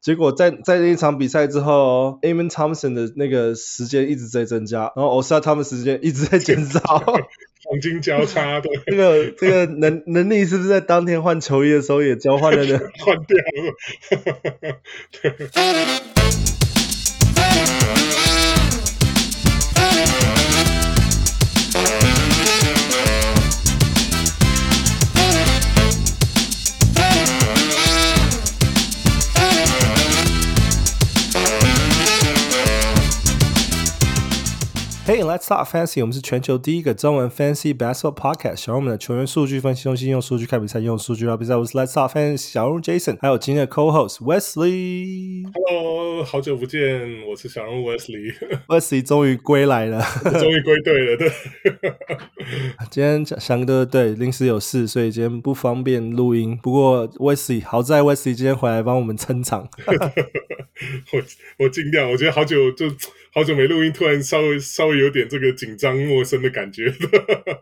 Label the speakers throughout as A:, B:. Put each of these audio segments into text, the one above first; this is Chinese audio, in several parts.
A: 结果在在那一场比赛之后，Amon Thompson 的那个时间一直在增加，然后 Oscar 他们时间一直在减少，
B: 黄金交叉的。
A: 这个这个能能力是不是在当天换球衣的时候也交换了呢？
B: 换掉了。
A: let's talk fantasy。我们是全球第一个中文 fantasy basketball podcast。小我们的球员数据分析中心，用数据看比赛，用数据聊比赛。我是 Let's talk fantasy 小人物 Jason，还有今天的 co-host Wesley。
B: Hello，好久不见，我是小人物 Wesley。
A: Wesley 终于归来了，
B: 终于归队了。对，
A: 今天翔哥对临时有事，所以今天不方便录音。不过 Wesley 好在 Wesley 今天回来帮我们撑场。
B: 我我尽量，我觉得好久就。好久没录音，突然稍微稍微有点这个紧张陌生的感觉。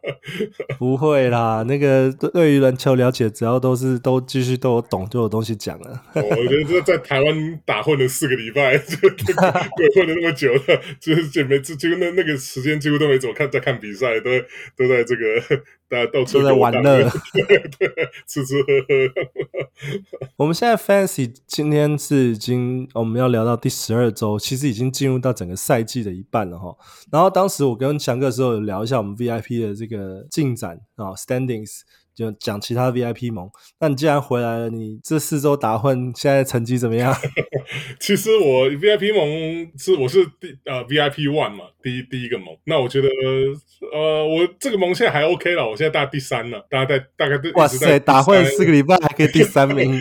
A: 不会啦，那个对于篮球了解，只要都是都继续都有懂，就有东西讲了。
B: 哦、我觉得在台湾打混了四个礼拜，就鬼混了那么久了，就是就没几乎那那个时间几乎都没怎么看在看比赛，都都在这个。大家到处
A: 都在玩乐，
B: 吃吃喝喝。
A: 我们现在 Fantasy 今天是已经我们要聊到第十二周，其实已经进入到整个赛季的一半了哈。然后当时我跟强哥的时候有聊一下我们 VIP 的这个进展啊，Standings。就讲其他 VIP 盟，那你既然回来了，你这四周打混，现在成绩怎么样？
B: 其实我 VIP 盟是我是第呃 VIP One 嘛，第一第一个盟。那我觉得呃我这个盟现在还 OK 了，我现在大第三了，大概在大概
A: 哇塞，打混四个礼拜还可以第三名，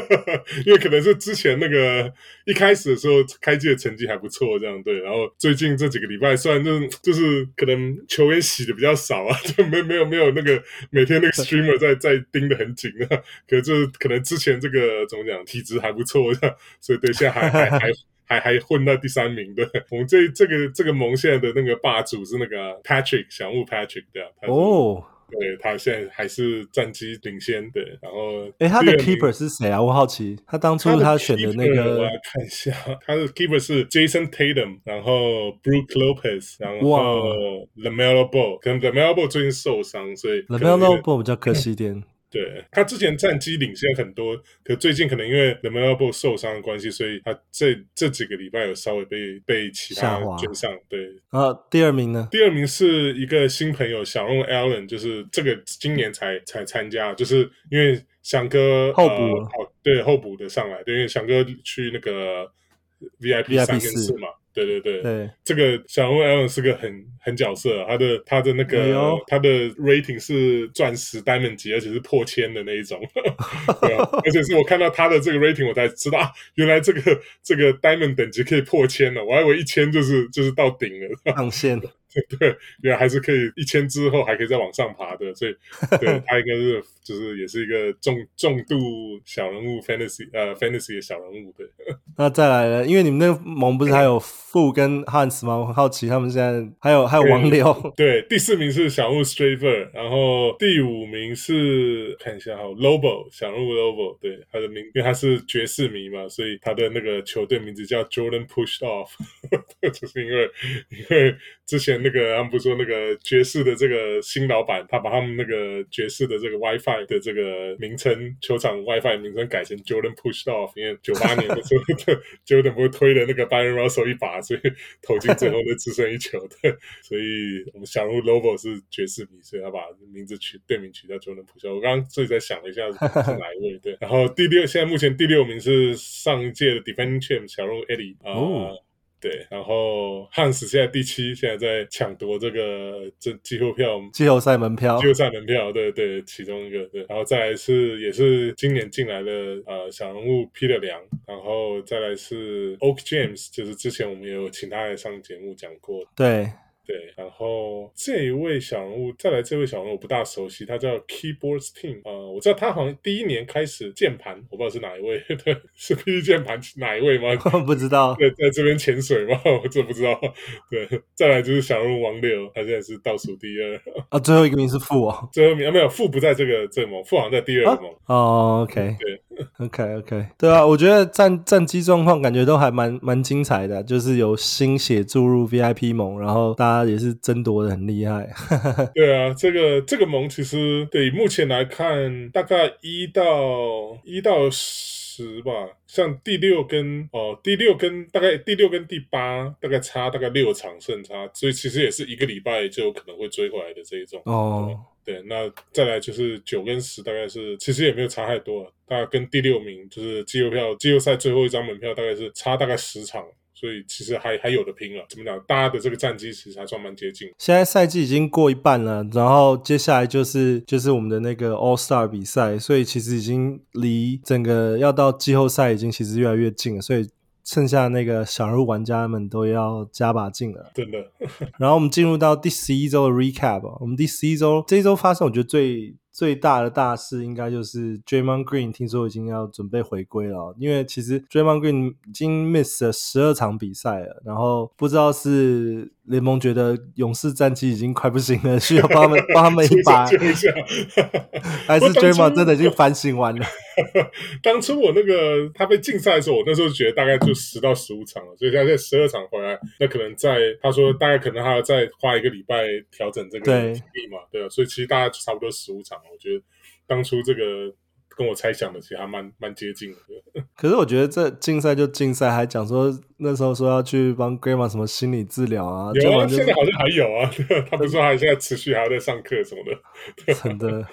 B: 因为可能是之前那个一开始的时候开季的成绩还不错，这样对。然后最近这几个礼拜，虽然就是就是可能球员洗的比较少啊，就没没有没有那个每天那个。Streamer 在在盯得很紧啊，可是就是可能之前这个怎么讲，体质还不错，所以对现在还还还 还还混到第三名的。我们这这个这个盟现在的那个霸主是那个 Patrick 小木 Patrick 对啊，哦。Oh. 对，他现在还是战绩领先，的，然后，
A: 哎他的 keeper 是谁啊？我好奇，他当初他选的那个，
B: 我来看一下，他的 keeper 是 Jason Tatum，然后 Brook Lopez，然后 LaMelo Ball，可能 LaMelo Ball 最近受伤，所以
A: LaMelo Ball 比较可惜一点。
B: 对，他之前战绩领先很多，可最近可能因为 Ball 受伤的关系，所以他这这几个礼拜有稍微被被其他追上。
A: 对，啊第二名呢？
B: 第二名是一个新朋友小龙 Allen，就是这个今年才才参加，就是因为翔哥
A: 候补，
B: 呃，对候补的上来，对，因为翔哥去那个 VIP 三跟四嘛。对对对，对。这个小人物 Allen 是个很很角色，他的他的那个、哎、他的 rating 是钻石 diamond 级，而且是破千的那一种，对啊、而且是我看到他的这个 rating，我才知道啊，原来这个这个 diamond 等级可以破千了，我还以为一千就是就是到顶了。
A: 上线。
B: 对，原来还是可以一千之后还可以再往上爬的，所以 对他应该是就是也是一个重重度小人物 fantasy 呃 fantasy 的小人物对。
A: 那再来了，因为你们那个盟不是还有富跟 Hans 吗？我很好奇他们现在还有还有王六。
B: 对，第四名是小人物 Straver，然后第五名是看一下哈 Lobo 小人物 Lobo，对他的名，因为他是爵士迷嘛，所以他的那个球队名字叫 Jordan Pushed Off，就是因为因为之前。那个他们不是说那个爵士的这个新老板，他把他们那个爵士的这个 WiFi 的这个名称，球场 WiFi 名称改成 Jordan Pushoff，因为九八年的时候 Jordan 不是推了那个 Bryon Russell 一把，所以投进最后那只剩一球的。所以我们小人物 Lobo 是爵士迷，所以他把名字取队名取叫 Jordan Pushoff。我刚刚自己在想了一下是哪一位，对。然后第六，现在目前第六名是上一届的 Defending Champ 小鹿 Eddie 啊。对，然后汉斯现在第七，现在在抢夺这个这季后票、
A: 季后赛门票、
B: 季后赛门票，对对，其中一个对，然后再来是也是今年进来的呃小人物 Peter 梁，然后再来是 Oak James，就是之前我们也有请他来上节目讲过，
A: 对。
B: 对，然后这一位小人物，再来这位小人物我不大熟悉，他叫 Keyboard Team，呃，我知道他好像第一年开始键盘，我不知道是哪一位，对，是 PD 键盘哪一位吗？
A: 不知道，
B: 对，在这边潜水吗？我真不知道。对，再来就是小人物王六，他现在是倒数第二
A: 啊，最后一个名是富哦，
B: 最后一名啊没有富不在这个这个盟，富好像在第二个盟。
A: 哦，OK，
B: 对。
A: OK OK，对啊，我觉得战战机状况感觉都还蛮蛮精彩的，就是有新血注入 VIP 盟，然后大家也是争夺的很厉害。
B: 对啊，这个这个盟其实对目前来看，大概一到一到十吧，像第六跟哦第六跟大概第六跟第八大概差大概六场胜差，所以其实也是一个礼拜就有可能会追回来的这一种哦。对，那再来就是九跟十，大概是其实也没有差太多，大概跟第六名就是季后票季后赛最后一张门票大概是差大概十场，所以其实还还有的拼了。怎么讲？大家的这个战绩其实还算蛮接近。
A: 现在赛季已经过一半了，然后接下来就是就是我们的那个 All Star 比赛，所以其实已经离整个要到季后赛已经其实越来越近了，所以。剩下那个小人物玩家们都要加把劲了，
B: 真的。
A: 然后我们进入到第十一周的 recap，我们第十一周这一周发生，我觉得最。最大的大事应该就是 Draymond Green 听说已经要准备回归了，因为其实 Draymond Green 已经 miss 了十二场比赛了，然后不知道是联盟觉得勇士战绩已经快不行了，需要帮他们 帮他们一把，还是 Draymond 真的已经反省完了？
B: 当初我那个他被禁赛的时候，我那时候觉得大概就十到十五场了，所以现在十二场回来，那可能在他说大概可能还要再花一个礼拜调整这个体力嘛，对啊，所以其实大概差不多十五场。我觉得当初这个跟我猜想的其实还蛮蛮接近的。
A: 可是我觉得这竞赛就竞赛，还讲说那时候说要去帮 Grandma 什么心理治疗啊，
B: 有啊，现在好像还有啊。他不是说还现在持续还要在上课什么的。
A: 真的，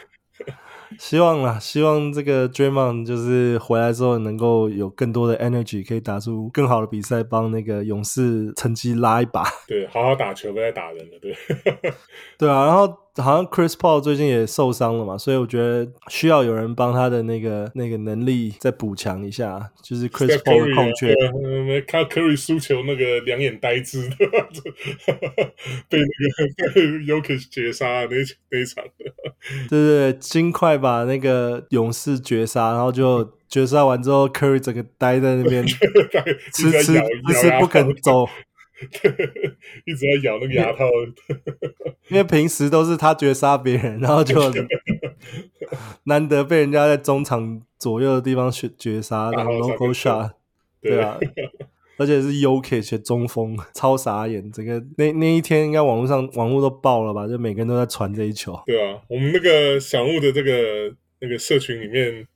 A: 希望啦，希望这个 Draymond 就是回来之后能够有更多的 energy，可以打出更好的比赛，帮那个勇士成绩拉一把。
B: 对，好好打球，不要打人了。对，
A: 对啊，然后。好像 Chris Paul 最近也受伤了嘛，所以我觉得需要有人帮他的那个那个能力再补强一下，就是 Chris Paul 的空缺。
B: 没看 Curry 输球那个两眼呆滞的，被那个被 Jokic 绝杀那那一场。
A: 对对对，尽快把那个勇士绝杀，然后就绝杀完之后，Curry 整个呆在那边，迟迟迟迟不肯走。
B: 一直在咬那个牙套，
A: 因为平时都是他绝杀别人，然后就 难得被人家在中场左右的地方绝绝杀，然后 logo shot，对啊，而且是 Jokic 中锋，超傻眼。整个那那一天，应该网络上网络都爆了吧？就每个人都在传这一球。
B: 对啊，我们那个小物的这个那个社群里面，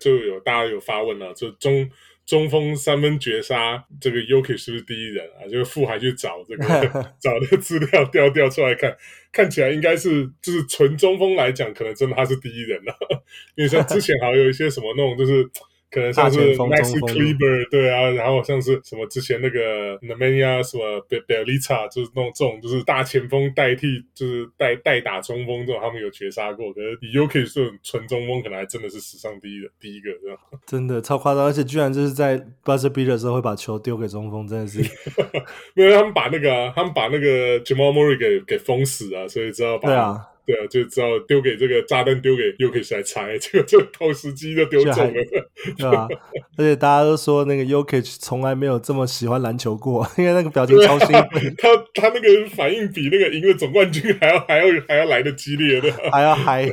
B: 就有大家有发问啊，就中。中锋三分绝杀，这个 Jokic 是不是第一人啊？就是富还去找这个 找那个资料调调出来看，看起来应该是就是纯中锋来讲，可能真的他是第一人了，啊。因为像之前好像有一些什么那种就是。可能像是 Maxi Kleber 对啊，然后像是什么之前那个 Nemanja 什么 Bjelica 就是那种这种就是大前锋代替就是代代打中锋这种，他们有绝杀过。可是 Jokic 这种纯中锋，可能还真的是史上第一的第一个这样。
A: 真的超夸张，而且居然就是在 buzzer beater 的时候会把球丢给中锋，真的是。
B: 因为他们把那个、啊、他们把那个 Jamal Murray 给给封死啊，所以知道把。对啊。对啊，就知道丢给这个炸弹，丢给 Jokic 来拆，这个这个投石机就丢走了，
A: 对吧？而且大家都说那个 Jokic 从来没有这么喜欢篮球过，因为那个表情超兴奋，
B: 他他那个反应比那个赢了总冠军还要还要还要来的激烈，的，
A: 还要嗨，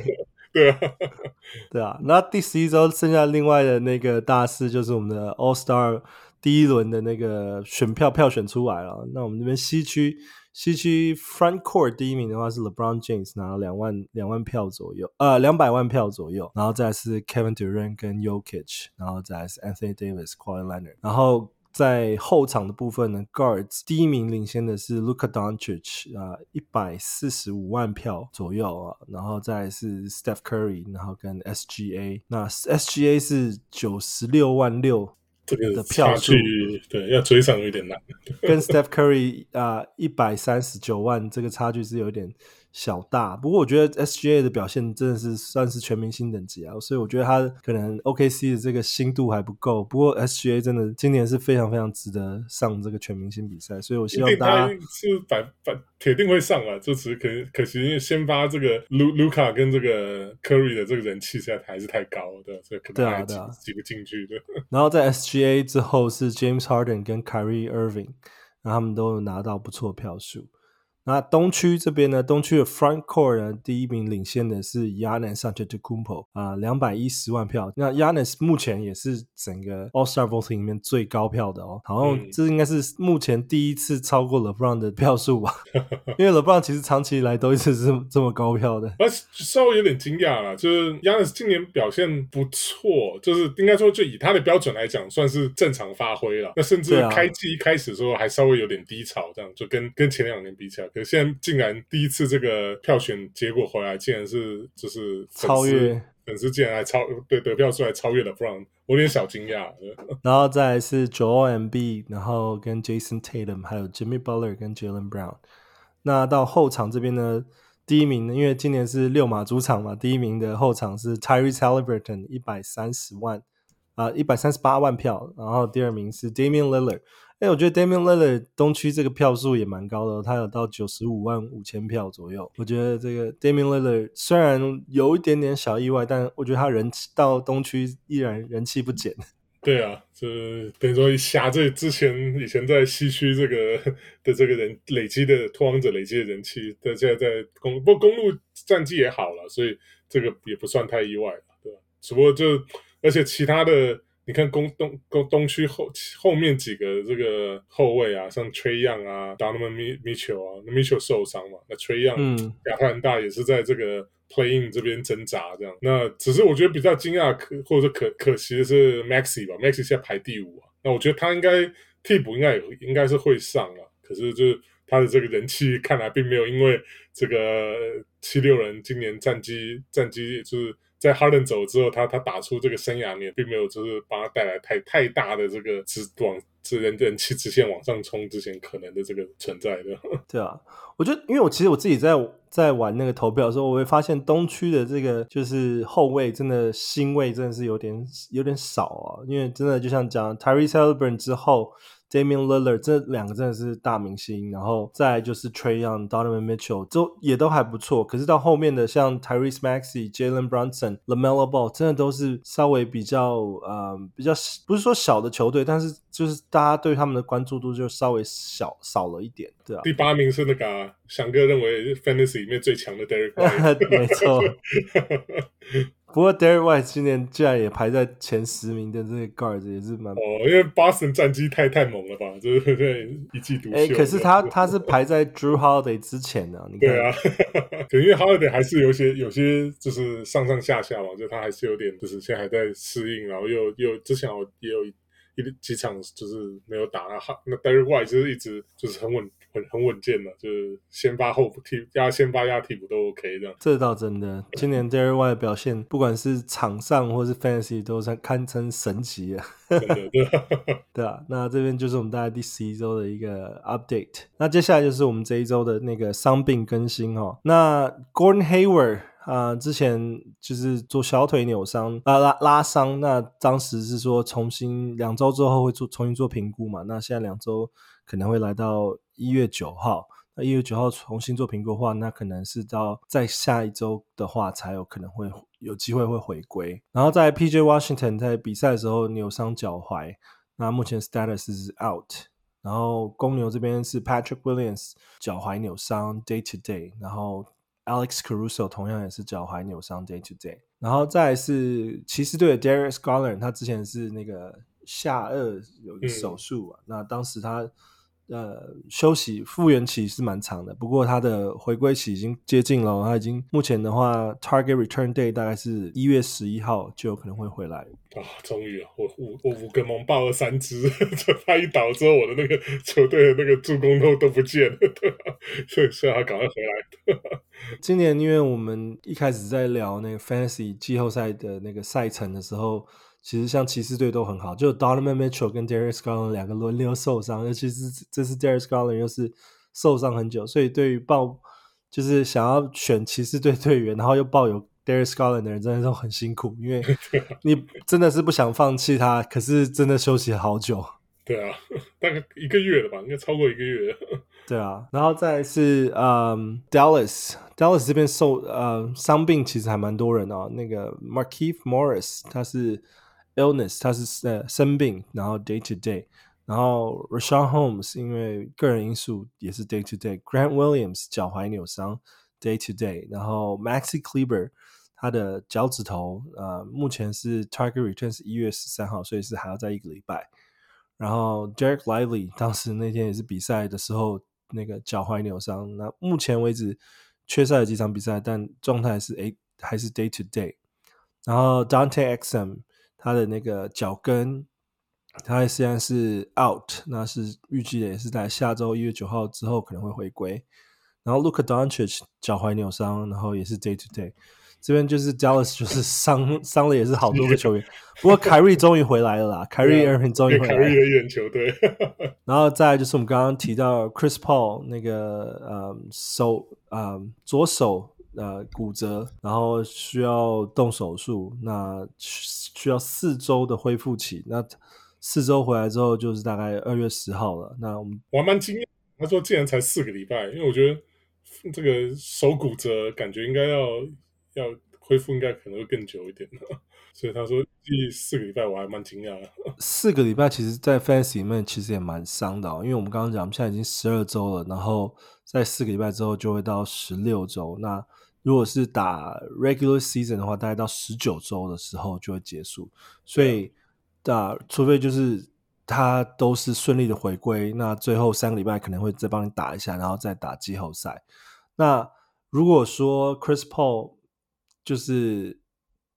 B: 对啊，
A: 对啊。那第十一周剩下另外的那个大事就是我们的 All Star 第一轮的那个选票票选出来了，那我们这边西区。西区 Front Court 第一名的话是 LeBron James 拿了两万两万票左右，呃，两百万票左右，然后再是 Kevin Durant 跟 y o k i c h 然后再是 Anthony Davis、Kawhi Leonard，然后在后场的部分呢，Guards 第一名领先的是 Luka Doncic 啊，一百四十五万票左右啊，然后再是 Steph Curry，然后跟 SGA，那 SGA 是九十六万六。
B: 这个的票数对，要追上有点难，
A: 跟 Steph Curry 啊一百三十九万这个差距是有点。小大，不过我觉得 SGA 的表现真的是算是全明星等级啊，所以我觉得他可能 OKC 的这个新度还不够。不过 SGA 真的今年是非常非常值得上这个全明星比赛，所以我希望大家
B: 是反反铁定会上啊，就只是可可惜因为先发这个卢卢卡跟这个 Curry 的这个人气现在还是太高了，对，所以可能还挤挤不进去的。
A: 然后在 SGA 之后是 James Harden 跟 Kyrie Irving，那他们都有拿到不错的票数。那东区这边呢，东区的 Front Court 呢，第一名领先的是 Giannis Antetokounmpo 啊，两百一十万票。那 Giannis 目前也是整个 All Star Voting 里面最高票的哦，好像这应该是目前第一次超过 LeBron 的票数吧？因为 LeBron 其实长期以来都一直是这么高票的。
B: 啊，稍微有点惊讶了，就是 Giannis 今年表现不错，就是应该说就以他的标准来讲，算是正常发挥了。那甚至开季一开始的时候还稍微有点低潮，这样就跟跟前两年比起来，可现在竟然第一次这个票选结果回来，竟然是就是
A: 超越
B: 粉丝竟然还超对得票数还超越了 LeBron，我有点小惊讶。
A: 然后再来是 Joel Embiid，然后跟 Jason Tatum，还有 Jimmy Butler 跟 Jaylen Brown。那到后场这边呢，第一名呢，因为今年是六马主场嘛，第一名的后场是 Tyrese Haliburton，一百三十万啊，一百三十八万票。然后第二名是 Damian Lillard。哎，我觉得 Damian Lillard 东区这个票数也蛮高的，他有到九十五万五千票左右。我觉得这个 Damian Lillard 虽然有一点点小意外，但我觉得他人气到东区依然人气不减。
B: 对啊，这等于说侠这之前以前在西区这个的这个人累积的拓荒者累积的人气，在现在在公不过公路战绩也好了，所以这个也不算太意外了，对吧？只不过就而且其他的。你看东东东东区后后面几个这个后卫啊，像 Trae Young 啊，Donovan Mitchell 啊，那 Mitchell 受伤嘛，那 Trae Young 亚特兰大也是在这个 Playing 这边挣扎这样。那只是我觉得比较惊讶可或者说可可惜的是 Maxey 吧，Maxey 现在排第五啊。那我觉得他应该替补应该也应该是会上啊，可是就是他的这个人气看来并没有因为这个七六人今年战绩战绩就是。在哈登走之后，他他打出这个生涯年，并没有就是帮他带来太太大的这个直往直人人气直线往上冲之前可能的这个存在的。
A: 对啊，我觉得，因为我其实我自己在在玩那个投票的时候，我会发现东区的这个就是后卫真的星位真的是有点有点少啊，因为真的就像讲 Tyrese Haliburton 之后。Damian Lillard 这两个真的是大明星，然后再来就是 Trae Young、Donovan Mitchell 都也都还不错。可是到后面的像 Tyrese Maxey、Jalen Brunson、LaMelo Ball 真的都是稍微比较呃比较不是说小的球队，但是就是大家对他们的关注度就稍微小少了一点，对啊。
B: 第八名是那个翔、啊、哥认为 Fantasy 里面最强的 White
A: 没错。不过 White 今年竟然也排在前十名的这个 guard 也是蛮
B: 哦，因为 Boston 战绩太太猛了吧，就是对一季独秀。哎，
A: 可是他他是排在 Drew Holiday 之前的，你看。
B: 对啊，可因为 Holiday 还是有些有些就是上上下下嘛，就他还是有点就是现在还在适应，然后又又之前我也有一几场就是没有打那哈，那 Derrick White 就是一直就是很稳。很很稳健的，就是先发后补替压先发压替补都 OK 这样。
A: 这倒真的，今年 Derrick White 的表现，不管是场上或是 Fantasy 都是堪称神级啊。
B: 真的，对啊，
A: 对啊。那这边就是我们大概第十一周的一个 update。那接下来就是我们这一周的那个伤病更新哦。那 Gordon Hayward 啊、之前就是做小腿扭伤啊拉拉伤，那当时是说重新两周之后会做重新做评估嘛。那现在两周可能会来到。一月九号，那一月九号重新做评估的话，那可能是到再下一周的话，才有可能会有机会会回归。然后在 PJ Washington 在比赛的时候扭伤脚踝，那目前 status 是 out。然后公牛这边是 Patrick Williams 脚踝扭伤 day to day，然后 Alex Caruso 同样也是脚踝扭伤 day to day。然后再来是骑士队的 Darius Garland，他之前是那个下颚有一个手术啊，嗯、那当时他。呃，休息复原期是蛮长的，不过他的回归期已经接近了。他已经目前的话，target return day 大概是一月十一号就有可能会回来。
B: 啊，终于了，我五我五个蒙爆了三支，就他一倒之后，我的那个球队的那个助攻都都不见了，所以所以他赶快回来。
A: 今年因为我们一开始在聊那个 fantasy 季后赛的那个赛程的时候。其实像骑士队都很好，就 Donovan Mitchell 跟 Darius Garland 两个轮流受伤，尤其是这次 Darius Garland 又是受伤很久，所以对于抱就是想要选骑士队队员，然后又抱有 Darius Garland 的人，真的都很辛苦，因为 你真的是不想放弃他，可是真的休息好久。
B: 对啊，大概一个月了吧，应该超过一个月。
A: 对啊，然后再是嗯 Dallas，Dallas 这边受呃伤病其实还蛮多人哦，那个 Markieff Morris 他是。illness，他是呃生病，然后 day to day，然后 Rashawn Holmes 因为个人因素也是 day to day。Grant Williams 脚踝扭伤 day to day。然后 Maxi Kleber 他的脚趾头呃目前是 target return 是一月十三号，所以是还要再一个礼拜。然后 Derek Lively 当时那天也是比赛的时候那个脚踝扭伤，那目前为止缺赛了几场比赛，但状态是诶还是 day to day。然后 Dante Exum 他的那个脚跟。他虽然是 out，那是预计也是在下周一月九号之后可能会回归。然后 Luka Doncic 脚踝扭伤，然后也是 day to day。这边就是 Dallas 就是伤伤了也是好多个球员，不过凯瑞终于回来了啦，凯瑞 Irving 终于回来了。凯瑞
B: 的眼球对。
A: 然后再来就是我们刚刚提到 Chris Paul 那个呃手呃左手呃骨折，然后需要动手术，那需要四周的恢复期，那。四周回来之后，就是大概二月十号了。那我们
B: 我还蛮惊讶，他说竟然才四个礼拜，因为我觉得这个手骨折感觉应该要要恢复，应该可能会更久一点。所以他说第四个礼拜，我还蛮惊讶的。
A: 四个礼拜其实，在 Fantasy 里面其实也蛮伤的，因为我们刚刚讲，我们现在已经十二周了，然后在四个礼拜之后就会到十六周。那如果是打 Regular Season 的话，大概到十九周的时候就会结束，所以。打除非就是他都是顺利的回归，那最后三个礼拜可能会再帮你打一下，然后再打季后赛。那如果说 Chris Paul 就是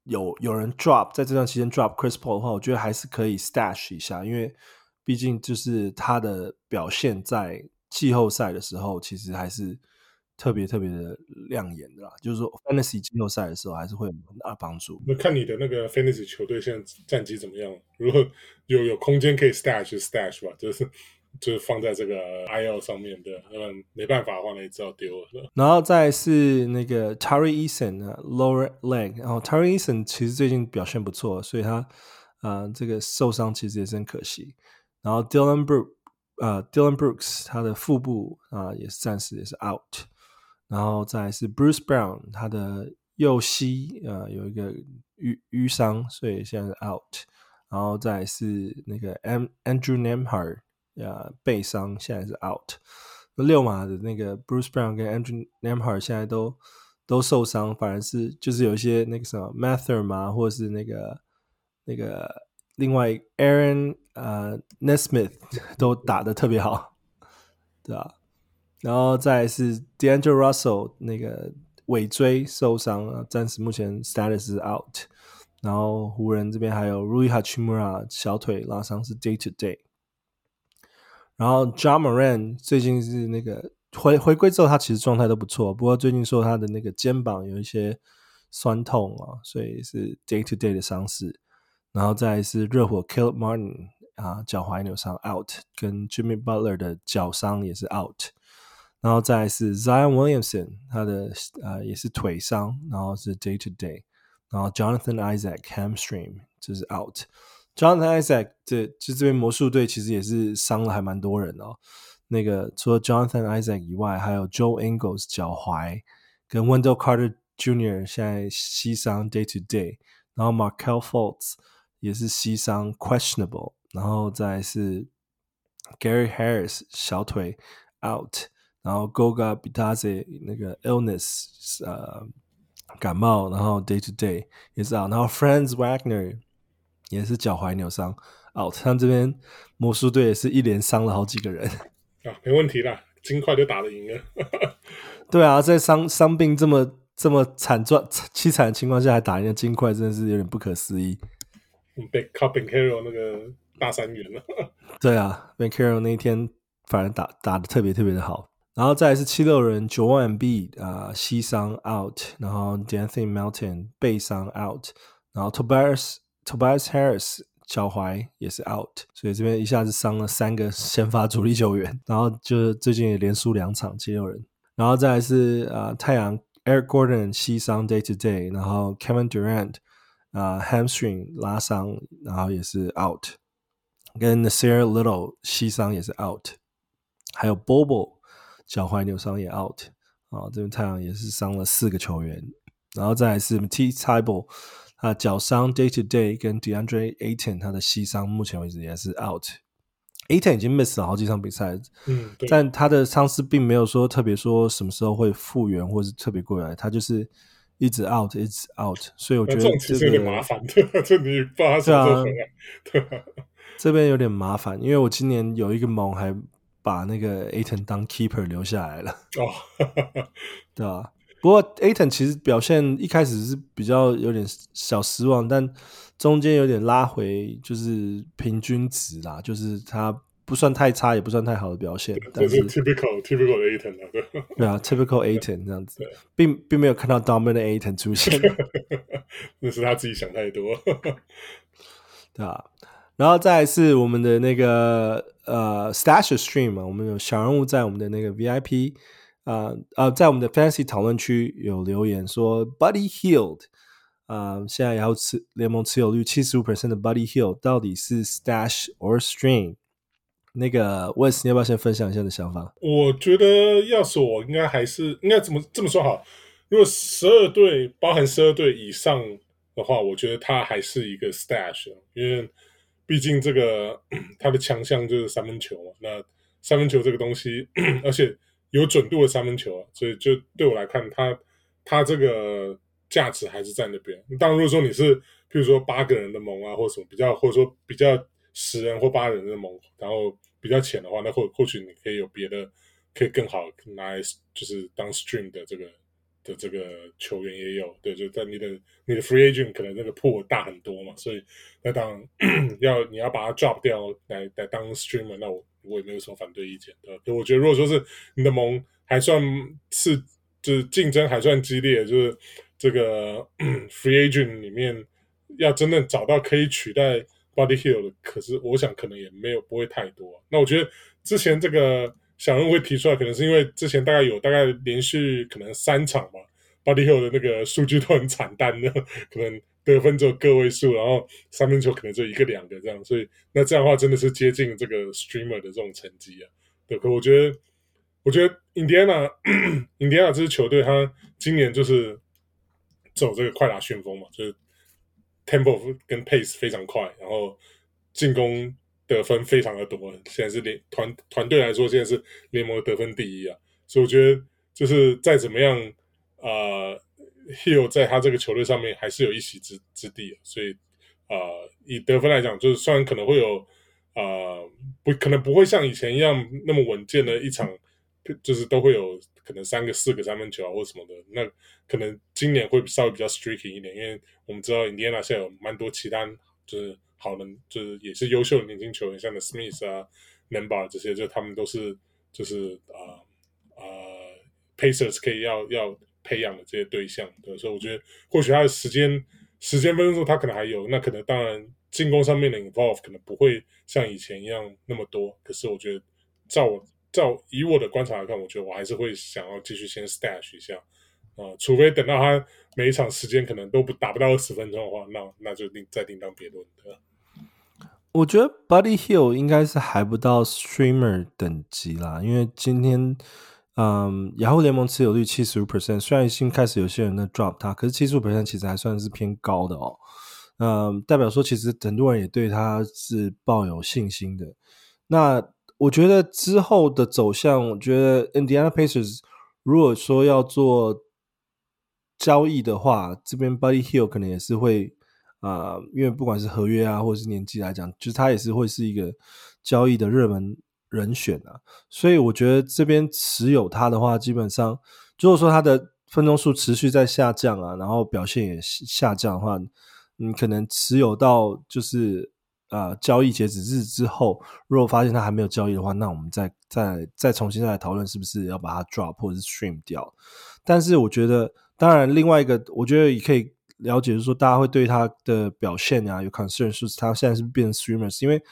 A: 有有人 drop 在这段期间 drop Chris Paul 的话，我觉得还是可以 stash 一下，因为毕竟就是他的表现在季后赛的时候，其实还是。特别特别的亮眼的啦，就是说，Fantasy 季后赛的时候还是会有很大帮助。
B: 那看你的那个 Fantasy 球队现在战绩怎么样？如果有有空间可以 Stash 就 Stash 吧，就是就是放在这个 IL 上面的，嗯，没办法的话，那也知道丢了。
A: 然后再是那个 Terry Eason 啊，Lower Leg，然后 Terry Eason 其实最近表现不错，所以他啊、呃、这个受伤其实也是很可惜。然后 Dylan Brook 啊、呃、Dylan Brooks 他的腹部啊、呃、也是暂时也是 out。然后再是 Bruce Brown，他的右膝呃有一个淤淤伤，所以现在是 out。然后再是那个 M Andrew Nembhard 啊背伤，现在是 out。那溜马的那个 Bruce Brown 跟 Andrew Nembhard 现在都都受伤，反而是就是有一些那个什么 Mather 嘛，或者是那个那个另外 Aaron 呃 Nesmith 都打得特别好，对吧？然后再是 D'Angelo Russell 那个尾椎受伤啊，暂时目前 status 是 out。然后湖人这边还有 Rui Hachimura 小腿拉伤是 day to day。然后 Ja Morant 最近是那个回回归之后，他其实状态都不错，不过最近说他的那个肩膀有一些酸痛啊，所以是 day to day 的伤势。然后再是热火 Caleb Martin 啊脚踝扭伤 out，跟 Jimmy Butler 的脚伤也是 out。然后再是 Zion Williamson，他的呃也是腿伤，然后是 day to day。然后 Jonathan Isaac hamstring 就是 out。Jonathan Isaac 这就这边魔术队其实也是伤了还蛮多人哦。那个除了 Jonathan Isaac 以外，还有 Joe Ingles 脚踝，跟 Wendell Carter Jr. 现在膝伤 day to day。然后 Markel Fultz 也是膝伤 questionable。然后再是 Gary Harris 小腿 out。然后 Goga Bitadze 那个 illness 呃感冒，然后 day to day 也是 out，然后 Franz Wagner 也是脚踝扭伤 out，他们这边魔术队也是一连伤了好几个人
B: 啊，没问题啦，金块就打得赢了。
A: 对啊，在伤伤病这么这么惨状凄惨的情况下还打赢了金块，真的是有点不可思议。
B: 被靠 Banchero 那个大三元了。
A: 对啊，Banchero 那一天反而打打得特别特别的好。然后再来是七六人 Joel B 啊，膝伤 out，然后 De'Anthony Melton 背伤 out，然后 Tobias Tobias Harris 脚踝也是 out，所以这边一下子伤了三个先发主力球员，然后就最近也连输两场七六人。然后再来是啊太阳 Eric Gordon 膝伤 day to day，然后 Kevin Durant 啊 hamstring 拉伤，然后也是 out，跟 Nassir Little 膝伤也是 out，还有 Bobo。脚踝扭伤也 out 啊，这边太阳也是伤了四个球员，然后再来是 Matisse Thybulle 他脚伤 day to day，跟 DeAndre Ayton 他的膝伤目前为止也是 out。Ayton 已经 miss 了好几场比赛，
B: 嗯，
A: 但他的伤势并没有说特别说什么时候会复原，或是特别过来，他就是一直 out，一直 out，所以我觉得这，个、这
B: 其实有点麻烦，对吧？这你发什么时候回来？对啊，
A: 这边有点麻烦，因为我今年有一个盟还把那个 Ayton 当 keeper 留下来了，哦，对啊？不过 Ayton 其实表现一开始是比较有点小失望，但中间有点拉回，就是平均值啦，就是他不算太差，也不算太好的表现。但是
B: typical typical Ayton 啊，对
A: 对啊，typical Ayton 这样子，并并没有看到 dominant Ayton 出现，
B: 那是他自己想太多，
A: 对啊。然后再是我们的那个呃 Stash Stream 嘛，我们有小人物在我们的那个 VIP。啊、呃、啊，在我们的 Fancy 讨论区有留言说，Buddy healed 啊、呃，现在要持联盟持有率七十五 percent 的 Buddy healed 到底是 Stash or Stream？那个 Wes，你要不要先分享一下你的想法？
B: 我觉得要是我，应该还是应该怎么这么说好？如果十二队包含十二队以上的话，我觉得他还是一个 Stash，因为毕竟这个 他的强项就是三分球嘛。那三分球这个东西，而且。有准度的三分球啊，所以就对我来看，他他这个价值还是在那边。当然，如果说你是，譬如说八个人的盟啊，或者什么比较，或者说比较十人或八人的盟，然后比较浅的话，那或或许你可以有别的，可以更好拿来就是当 stream 的这个的这个球员也有。对，就在你的你的 free agent 可能那个 pool 大很多嘛，所以那当 要你要把它 drop 掉来来当 streamer，那我。我也没有什么反对意见，对？我觉得如果说是你的盟还算是就是竞争还算激烈，就是这个 free agent 里面要真的找到可以取代 body Hield 的，可是我想可能也没有不会太多。那我觉得之前这个小人会提出来，可能是因为之前大概有大概连续可能三场吧，Buddy Hill 的那个数据都很惨淡的，可能。得分只有个位数，然后三分球可能就一个两个这样，所以那这样的话真的是接近这个 streamer 的这种成绩啊。对，可我觉得，我觉得印第安纳，印第安纳这支球队，他今年就是走这个快打旋风嘛，就是 tempo 跟 pace 非常快，然后进攻得分非常的多，现在是联团团队来说，现在是联盟的得分第一啊。所以我觉得，就是再怎么样啊。呃 Hield 在他这个球队上面还是有一席之之地，所以、呃，以得分来讲，就是虽然可能会有啊、呃，不可能不会像以前一样那么稳健的一场，就是都会有可能三个、四个三分球啊或什么的，那可能今年会稍微比较 streaky 一点，因为我们知道 Indiana 现在有蛮多其他就是好的，就是也是优秀的年轻球员，像的 Smith 啊、Nemba 这些，就他们都是就是啊啊、呃呃、Pacers 可以要要。培养的这些对象，对，所以我觉得或许他的时间时间分数他可能还有，那可能当然进攻上面的 involve 可能不会像以前一样那么多，可是我觉得照我照以我的观察来看，我觉得我还是会想要继续先 stash 一下啊、除非等到他每一场时间可能都不达不到二十分钟的话，那那就另再另当别论的。
A: 我觉得 Buddy Hill 应该是还不到 streamer 等级啦，因为今天。嗯，雅虎联盟持有率七十五 percent，虽然已经开始有些人在 drop 它，可是七十五 percent 其实还算是偏高的哦。嗯，代表说其实很多人也对他是抱有信心的。那我觉得之后的走向，我觉得 Indiana Pacers 如果说要做交易的话，这边 Buddy Hill 可能也是会啊、因为不管是合约啊，或者是年纪来讲，就是他也是会是一个交易的热门。人选啊，所以我觉得这边持有他的话，基本上如果说他的分钟数持续在下降啊，然后表现也下降的话，你可能持有到就是啊、交易截止日之后，如果发现他还没有交易的话，那我们再再再重新再来讨论是不是要把它 drop 或者是 stream 掉。但是我觉得，当然另外一个我觉得也可以了解，就是说大家会对他的表现啊有 concern，是他现在是变成 streamers，因为。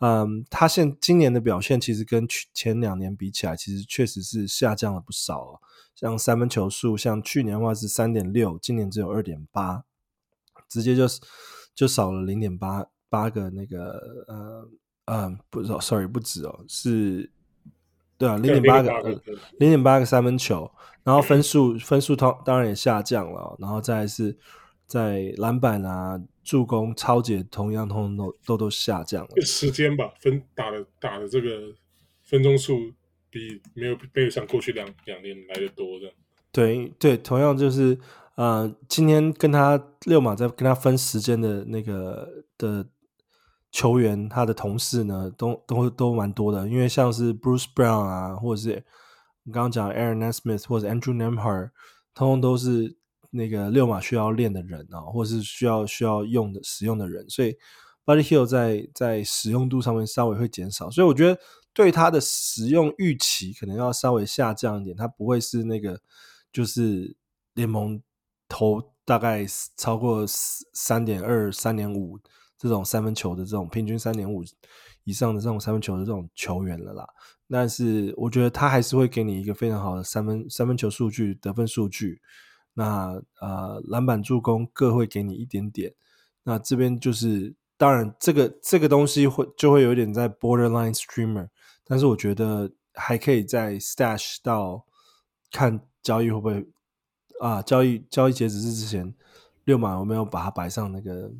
A: 嗯，他现今年的表现其实跟去前两年比起来，其实确实是下降了不少。像三分球数，像去年的话是三点六，今年只有二点八，直接就就少了零点八八个那个呃嗯，不是，sorry，不止哦，是，对啊，零点八个零点八个三分球，然后分数分数当当然也下降了，然后再来是在篮板啊、助攻、超解同样，通通都都都下降了。
B: 时间吧，分打的打的这个分钟数比没有没有像过去两两年来的多这样。
A: 对对，同样就是呃，今天跟他六马在跟他分时间的那个的球员，他的同事呢，都都都蛮多的，因为像是 Bruce Brown 啊，或者是你刚刚讲 Aaron Nesmith 或者 Andrew Nembhard，通通都是。那个六马需要练的人啊，或是需要需要用的使用的人，所以 Buddy Hield 在在使用度上面稍微会减少，所以我觉得对他的使用预期可能要稍微下降一点，他不会是那个就是联盟投大概超过三点二、三点五这种三分球的这种平均三点五以上的这种三分球的这种球员了啦。但是我觉得他还是会给你一个非常好的三分三分球数据、得分数据。那呃，篮板助攻各会给你一点点。那这边就是，当然这个这个东西会就会有点在 borderline streamer，但是我觉得还可以在 stash 到看交易会不会啊，交易交易截止日之前，六码有没有把它摆上那个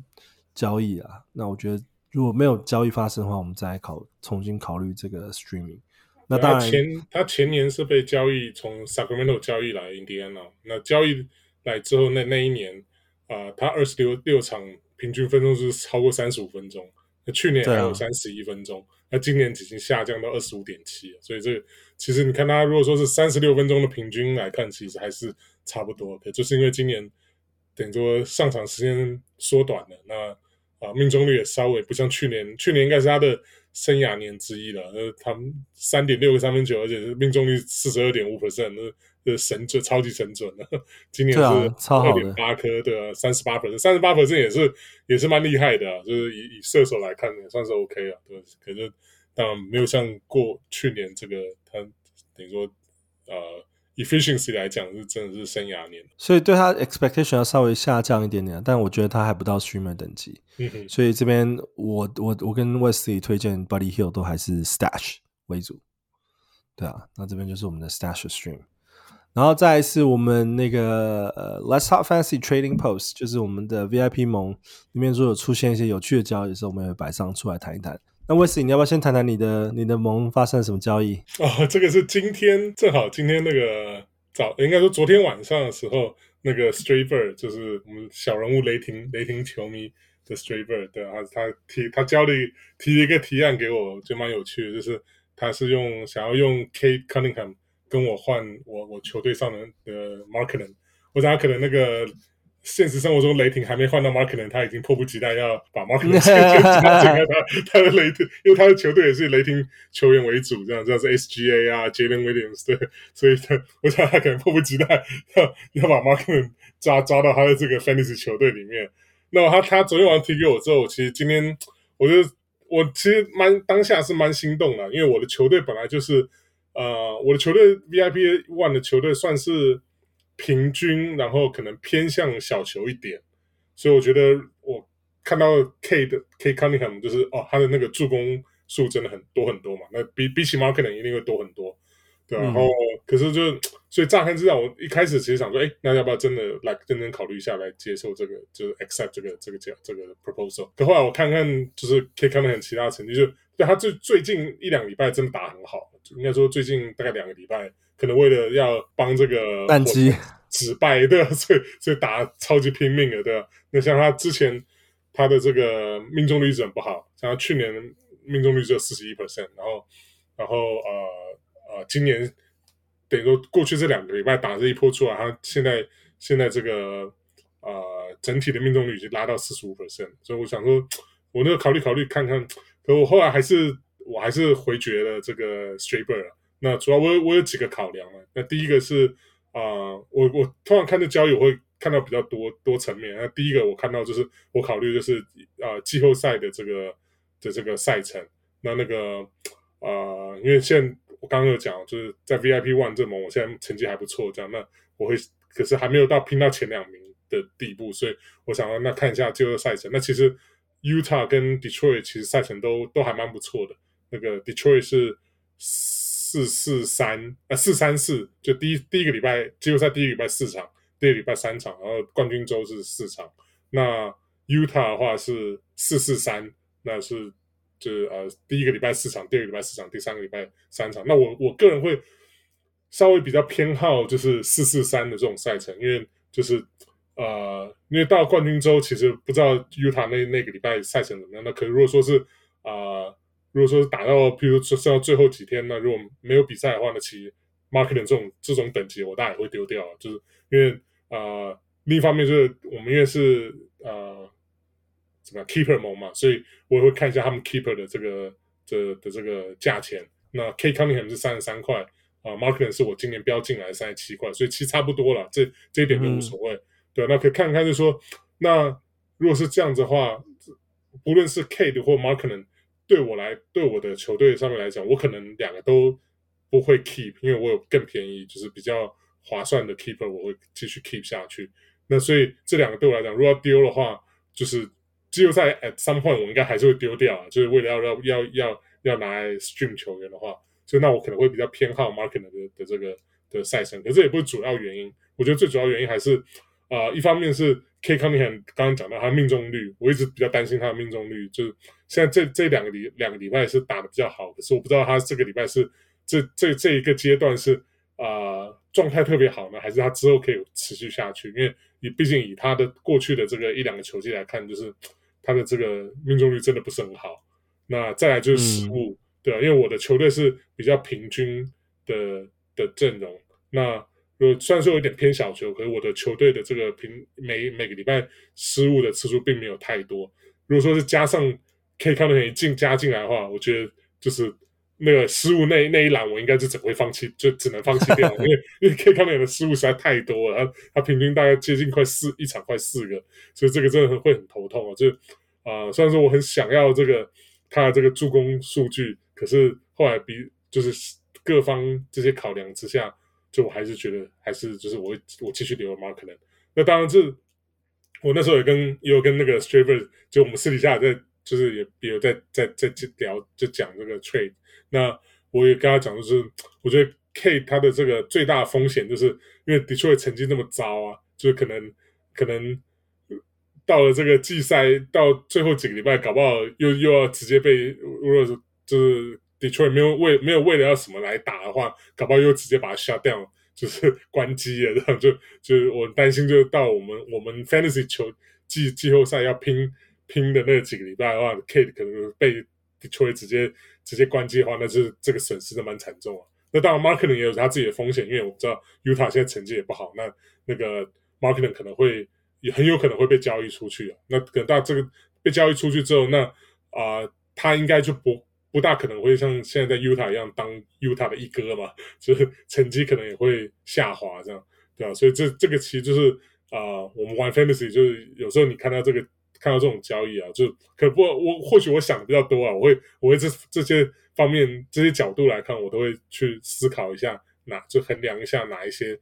A: 交易啊？那我觉得如果没有交易发生的话，我们再考重新考虑这个 streaming。那当然，
B: 他前他前年是被交易从 Sacramento 交易来印第安纳，那交易来之后那那一年啊、呃，他二十六六场平均分钟是超过三十五分钟，那去年还有三十一分钟，啊、那今年已经下降到二十五点七了，所以这个其实你看他如果说是三十六分钟的平均来看，其实还是差不多的，就是因为今年等于说上场时间缩短了，那啊命中率也稍微不像去年，去年应该是他的。生涯年之一了，呃，他们三点六个三分球，而且是命中率四十二点五 percent，那呃神准，超级神准 的。今年是二点八颗，对啊，三十八 percent，三十八 percent 也是也是蛮厉害的，啊，就是以以射手来看也算是 OK 啊，对。可是当然没有像过去年这个，他等于说呃。Efficiency 来讲是真的是生涯年，
A: 所以对他 expectation 要稍微下降一点点，但我觉得他还不到 streamer 等级，嗯哼，所以这边我我我跟 Wesley 推荐 Buddy Hield 都还是 stash 为主，对啊，那这边就是我们的 stash stream，然后再来是我们那个呃 Let's Talk Fantasy Trading Post，就是我们的 VIP 盟里面如果出现一些有趣的交易的时候，我们也会摆上出来谈一谈。那 Wesley，你要不要先谈谈你的你的盟发生了什么交易？
B: 哦，这个是今天正好今天那个早应该说昨天晚上的时候，那个 Stray Bird 就是我们小人物雷霆雷霆球迷的 Stray Bird，对啊，他提他交了提了一个提案给我，就蛮有趣的，就是他是用想要用 Kate Cunningham 跟我换我我球队上的呃 Markkanen，我想他可能那个。现实生活中，雷霆还没换到 Marken，他已经迫不及待要把 Markkanen 加进他他的雷霆，因为他的球队也是雷霆球员为主，这样这样是 SGA 啊，Jalen Williams 对，所以他我想他可能迫不及待要 要把 Marken 抓抓到他的这个 Fantasy 球队里面。那他他昨天晚上提给我之后，其实今天我觉得我其实蛮当下是蛮心动的，因为我的球队本来就是呃我的球队 VIP One 的球队算是。平均，然后可能偏向小球一点，所以我觉得我看到 K 的 Cade Cunningham 就是哦，他的那个助攻数真的很多很多嘛，那比比起 Markkanen 一定会多很多，对、啊嗯、然后可是就所以乍看之下，我一开始其实想说，哎，那要不要真的来认真考虑一下来接受这个，就是 accept 这个这个这这个 proposal？可后来我看看，就是 Cade Cunningham 其他成绩，就对他最最近一两礼拜真的打很好，应该说最近大概两个礼拜。可能为了要帮这个
A: 战机
B: 止败，对吧？所以所以打超级拼命的，对吧？那像他之前他的这个命中率一直很不好，像他去年命中率只有四十一 percent，然后然后呃呃，今年等于说过去这两个礼拜打这一波出来，他现在现在这个呃整体的命中率已经拉到四十五 percent，所以我想说，我那个考虑考虑看看，可我后来还是我还是回绝了这个 Stray Bird 那主要我有我有几个考量嘛。那第一个是啊、我我通常看这交易我会看到比较多多层面。那第一个我看到就是我考虑就是啊、季后赛的这个的这个赛程。那那个啊、因为现我刚刚有讲，就是在 VIP One 这盟，我现在成绩还不错，这样那我会可是还没有到拼到前两名的地步，所以我想要那看一下季后赛程。那其实 Utah 跟 Detroit 其实赛程都都还蛮不错的。那个 Detroit 是。四四三啊，四三四，就第一第一个礼拜季后赛第一个礼拜四场，第第二礼拜三场，然后冠军周是四场。那 Utah 的话是四四三，那是就是呃第一个礼拜四场，第二个礼拜四场，第三个礼拜三场。那我我个人会稍微比较偏好就是四四三的这种赛程，因为就是呃因为到冠军周其实不知道 Utah 那那个礼拜赛程怎么样。那可如果说是啊、如果说是打到譬如说剩到最后几天，那如果没有比赛的话呢，其实 Markkanen 这种这种等级我大概也会丢掉，就是因为呃另一方面就是我们因为是呃。怎么样？Keeper 盟嘛，所以我也会看一下他们 Keeper 的这个这的这个价钱。那 Cade Cunningham 是三十三块啊，Markkanen 是我今年标进来三十七块，所以其实差不多了，这这一点都无所谓。嗯、对，那可以看看，就说那如果是这样子的话，不论是 Cade 或 Markkanen，对我来对我的球队上面来讲，我可能两个都不会 Keep，因为我有更便宜，就是比较划算的 Keeper，我会继续 Keep 下去。那所以这两个对我来讲，如果要丢的话，就是。季后赛 at some point 我应该还是会丢掉，就是为了要要要要要拿来 stream 球员的话，所以那我可能会比较偏好 Marken 的的这个的赛程，可是这也不是主要原因。我觉得最主要原因还是啊、一方面是 Cade Cunningham 刚刚讲到他的命中率，我一直比较担心他的命中率，就是现在这这两个礼两个礼拜是打的比较好，可是我不知道他这个礼拜是这这这一个阶段是啊、呃、状态特别好呢，还是他之后可以持续下去？因为你毕竟以他的过去的这个一两个球季来看，就是。他的这个命中率真的不是很好，那再来就是失误，嗯、对啊，因为我的球队是比较平均的的阵容，那呃虽然说有点偏小球，可是我的球队的这个平每每个礼拜失误的次数并没有太多。如果说是加上 KCON 一进加进来的话，我觉得就是那个失误那那一栏我应该就只会放弃，就只能放弃掉，因为因为 K 康的失误实在太多了，他他平均大概接近快四一场快四个，所以这个真的很会很头痛啊，就。啊、虽然说我很想要这个他的这个助攻数据，可是后来比就是各方这些考量之下，就我还是觉得还是就是我我继续留 Markkanen。那当然是我那时候也跟也有跟那个 Striver，就我们私底下在就是也也有在在在聊就讲这个 trade。那我也跟他讲，就是我觉得 K 他的这个最大风险，就是因为的确成绩那么糟啊，就是可能可能。到了这个季赛，到最后几个礼拜，搞不好又又要直接被，如果是就是 Detroit 没有为没有为了要什么来打的话，搞不好又直接把它 shut down，就是关机了，这样就就我担心，就到我们我们 Fantasy 球季季后赛要拼拼的那几个礼拜的话，Kade 可能被 Detroit 直接直接关机的话，那是这个损失的蛮惨重啊。那当然 Markkanen 也有他自己的风险，因为我知道 Utah 现在成绩也不好，那那个 Markkanen 可能会。也很有可能会被交易出去啊。那等到这个被交易出去之后，那啊、他应该就不不大可能会像现在在 Utah 一样当 Utah 的一哥嘛，就是成绩可能也会下滑，这样对吧？所以这这个其实就是啊、我们玩 Fantasy 就是有时候你看到这个看到这种交易啊，就可不我或许我想的比较多啊，我会我会这这些方面这些角度来看，我都会去思考一下，哪就衡量一下哪一些。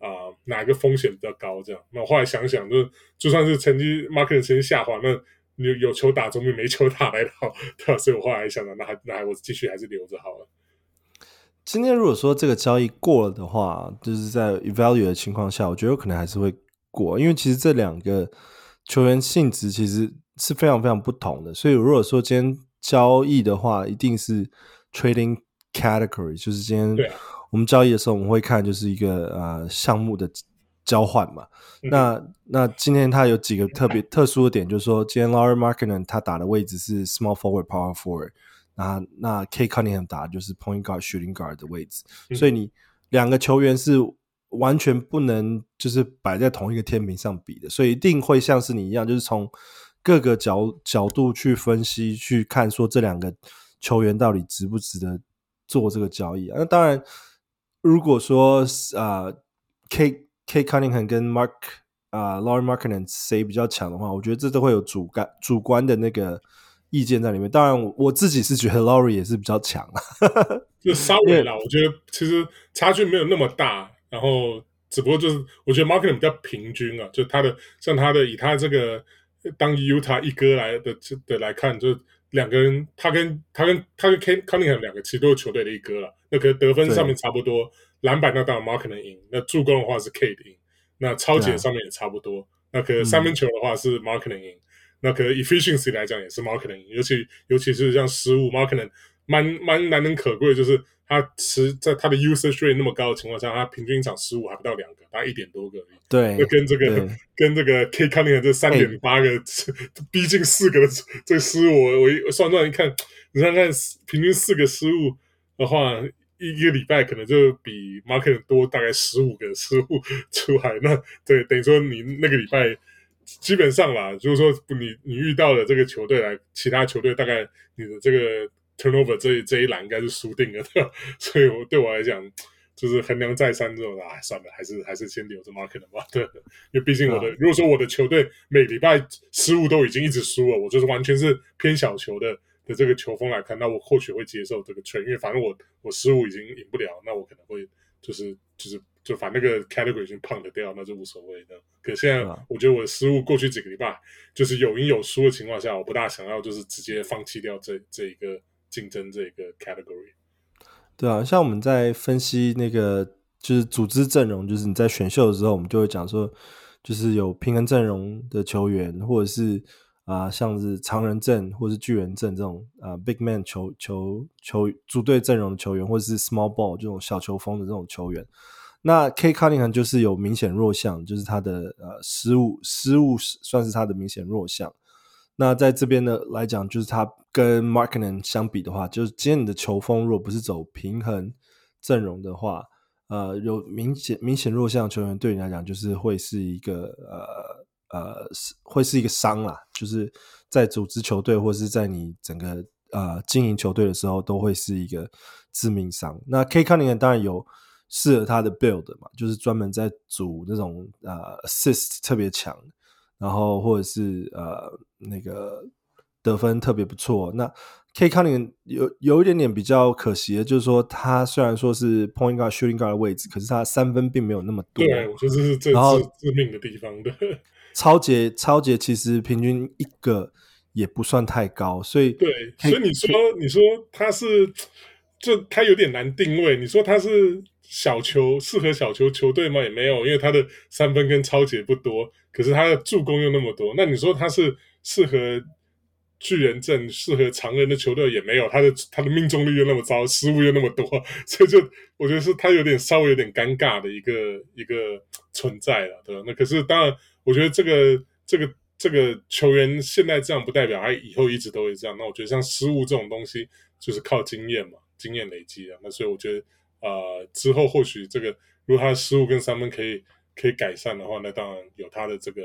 B: 啊、呃，哪个风险比较高？这样，那后来想想，就就算是成绩 Market 成绩下滑，那有有球打总比没球打来的好，对吧？所以我后来想着，那还那还我继续还是留着好了。
A: 今天如果说这个交易过了的话，就是在 evaluate 的情况下，我觉得有可能还是会过，因为其实这两个球员性质其实是非常非常不同的。所以如果说今天交易的话，一定是 trading category，就是今天。我们交易的时候，我们会看就是一个呃项目的交换嘛。嗯、那那今天他有几个特别特殊的点，就是说今天 Lauri Markkanen 他打的位置是 small forward power forward，那那 Cade Cunningham 打的就是 point guard shooting guard 的位置，嗯、所以你两个球员是完全不能就是摆在同一个天平上比的，所以一定会像是你一样，就是从各个角角度去分析去看说这两个球员到底值不值得做这个交易啊。那当然。如果说啊、呃、，Cade Cade Cunningham 跟 Mark 啊、呃、Lauri Markkanen 谁比较强的话，我觉得这都会有主观主观的那个意见在里面。当然我，我自己是觉得 Lauri 也是比较强，
B: 就稍微啦。我觉得其实差距没有那么大，然后只不过就是我觉得 Markkanen 比较平均啊，就他的像他的以他这个当 Utah 一哥来的的来看，就两个人，他跟他跟他跟 Cade Cunningham 两个其实都是球队的一哥了。那可能得分上面差不多，篮板那当然 Markkanen 赢，那助攻的话是 Kate 赢。那超解上面也差不多。那可能三分球的话是 Markkanen 赢，那可能 efficiency 来讲也是 Markkanen 赢，尤其尤其是像失误 Markkanen 蛮蛮难能可贵，就是他持在他的 usage rate 那么高的情况下，他平均一场失误还不到两个，大概一点多个而已。
A: 对，
B: 那跟这个 跟这个 Cade Cunningham 这三点八个，逼近四个的这个失误，我我一算算一看，你看看平均四个失误的话。一一个礼拜可能就比 Markkanen 多大概十五个失误出来，那对等于说你那个礼拜基本上啦，就是说你你遇到了这个球队来，其他球队大概你的这个 turnover 这一这一栏应该是输定了，对吧？所以我对我来讲就是衡量再三之后啊，算了，还是还是先留着 Markkanen 吧，对，因为毕竟我的、啊、如果说我的球队每礼拜失误都已经一直输了，我就是完全是偏小球的。的这个球风来看，那我或许会接受这个 trade，因为反正我我失误已经赢不了，那我可能会就是就是就把那个 category 已经 punt 掉，那就无所谓的。可现在我觉得我的失误过去几个礼拜就是有赢有输的情况下，我不大想要就是直接放弃掉这这一个竞争这一个 category。
A: 对啊，像我们在分析那个就是组织阵容，就是你在选秀的时候，我们就会讲说，就是有平衡阵容的球员，或者是。啊、像是长人阵或是巨人阵这种啊、，big man 球球球组队阵容的球员，或者是 small ball 这种小球风的这种球员，那 K Kanning 呢就是有明显弱项，就是他的呃失误失误算是他的明显弱项。那在这边呢来讲，就是他跟 Markkanen 相比的话，就是今天你的球风如果不是走平衡阵容的话，呃，有明显明显弱项球员对你来讲就是会是一个呃。呃，是会是一个伤啦，就是在组织球队或是在你整个呃经营球队的时候，都会是一个致命伤。那 Cade Cunningham 当然有适合他的 build 嘛，就是专门在组那种呃 assist 特别强，然后或者是呃那个得分特别不错。那 Cade Cunningham 有有一点点比较可惜的，就是说他虽然说是 point guard shooting guard 的位置，可是他三分并没有那么多。
B: 对，我觉得这是最致命的地方的。
A: 抄截抄截其实平均一个也不算太高，所以
B: 对，所以你说你说他是就他有点难定位。你说他是小球适合小球球队吗？也没有，因为他的三分跟抄截不多，可是他的助攻又那么多。那你说他是适合巨人阵、适合常人的球队也没有，他的他的命中率又那么糟，失误又那么多，所以就我觉得是他有点稍微有点尴尬的一个一个存在了，对吧？那可是当然。我觉得这个这个这个球员现在这样，不代表他以后一直都会这样。那我觉得像失误这种东西，就是靠经验嘛，经验累积啊。那所以我觉得，呃，之后或许这个如果他的失误跟三分可以可以改善的话，那当然有他的这个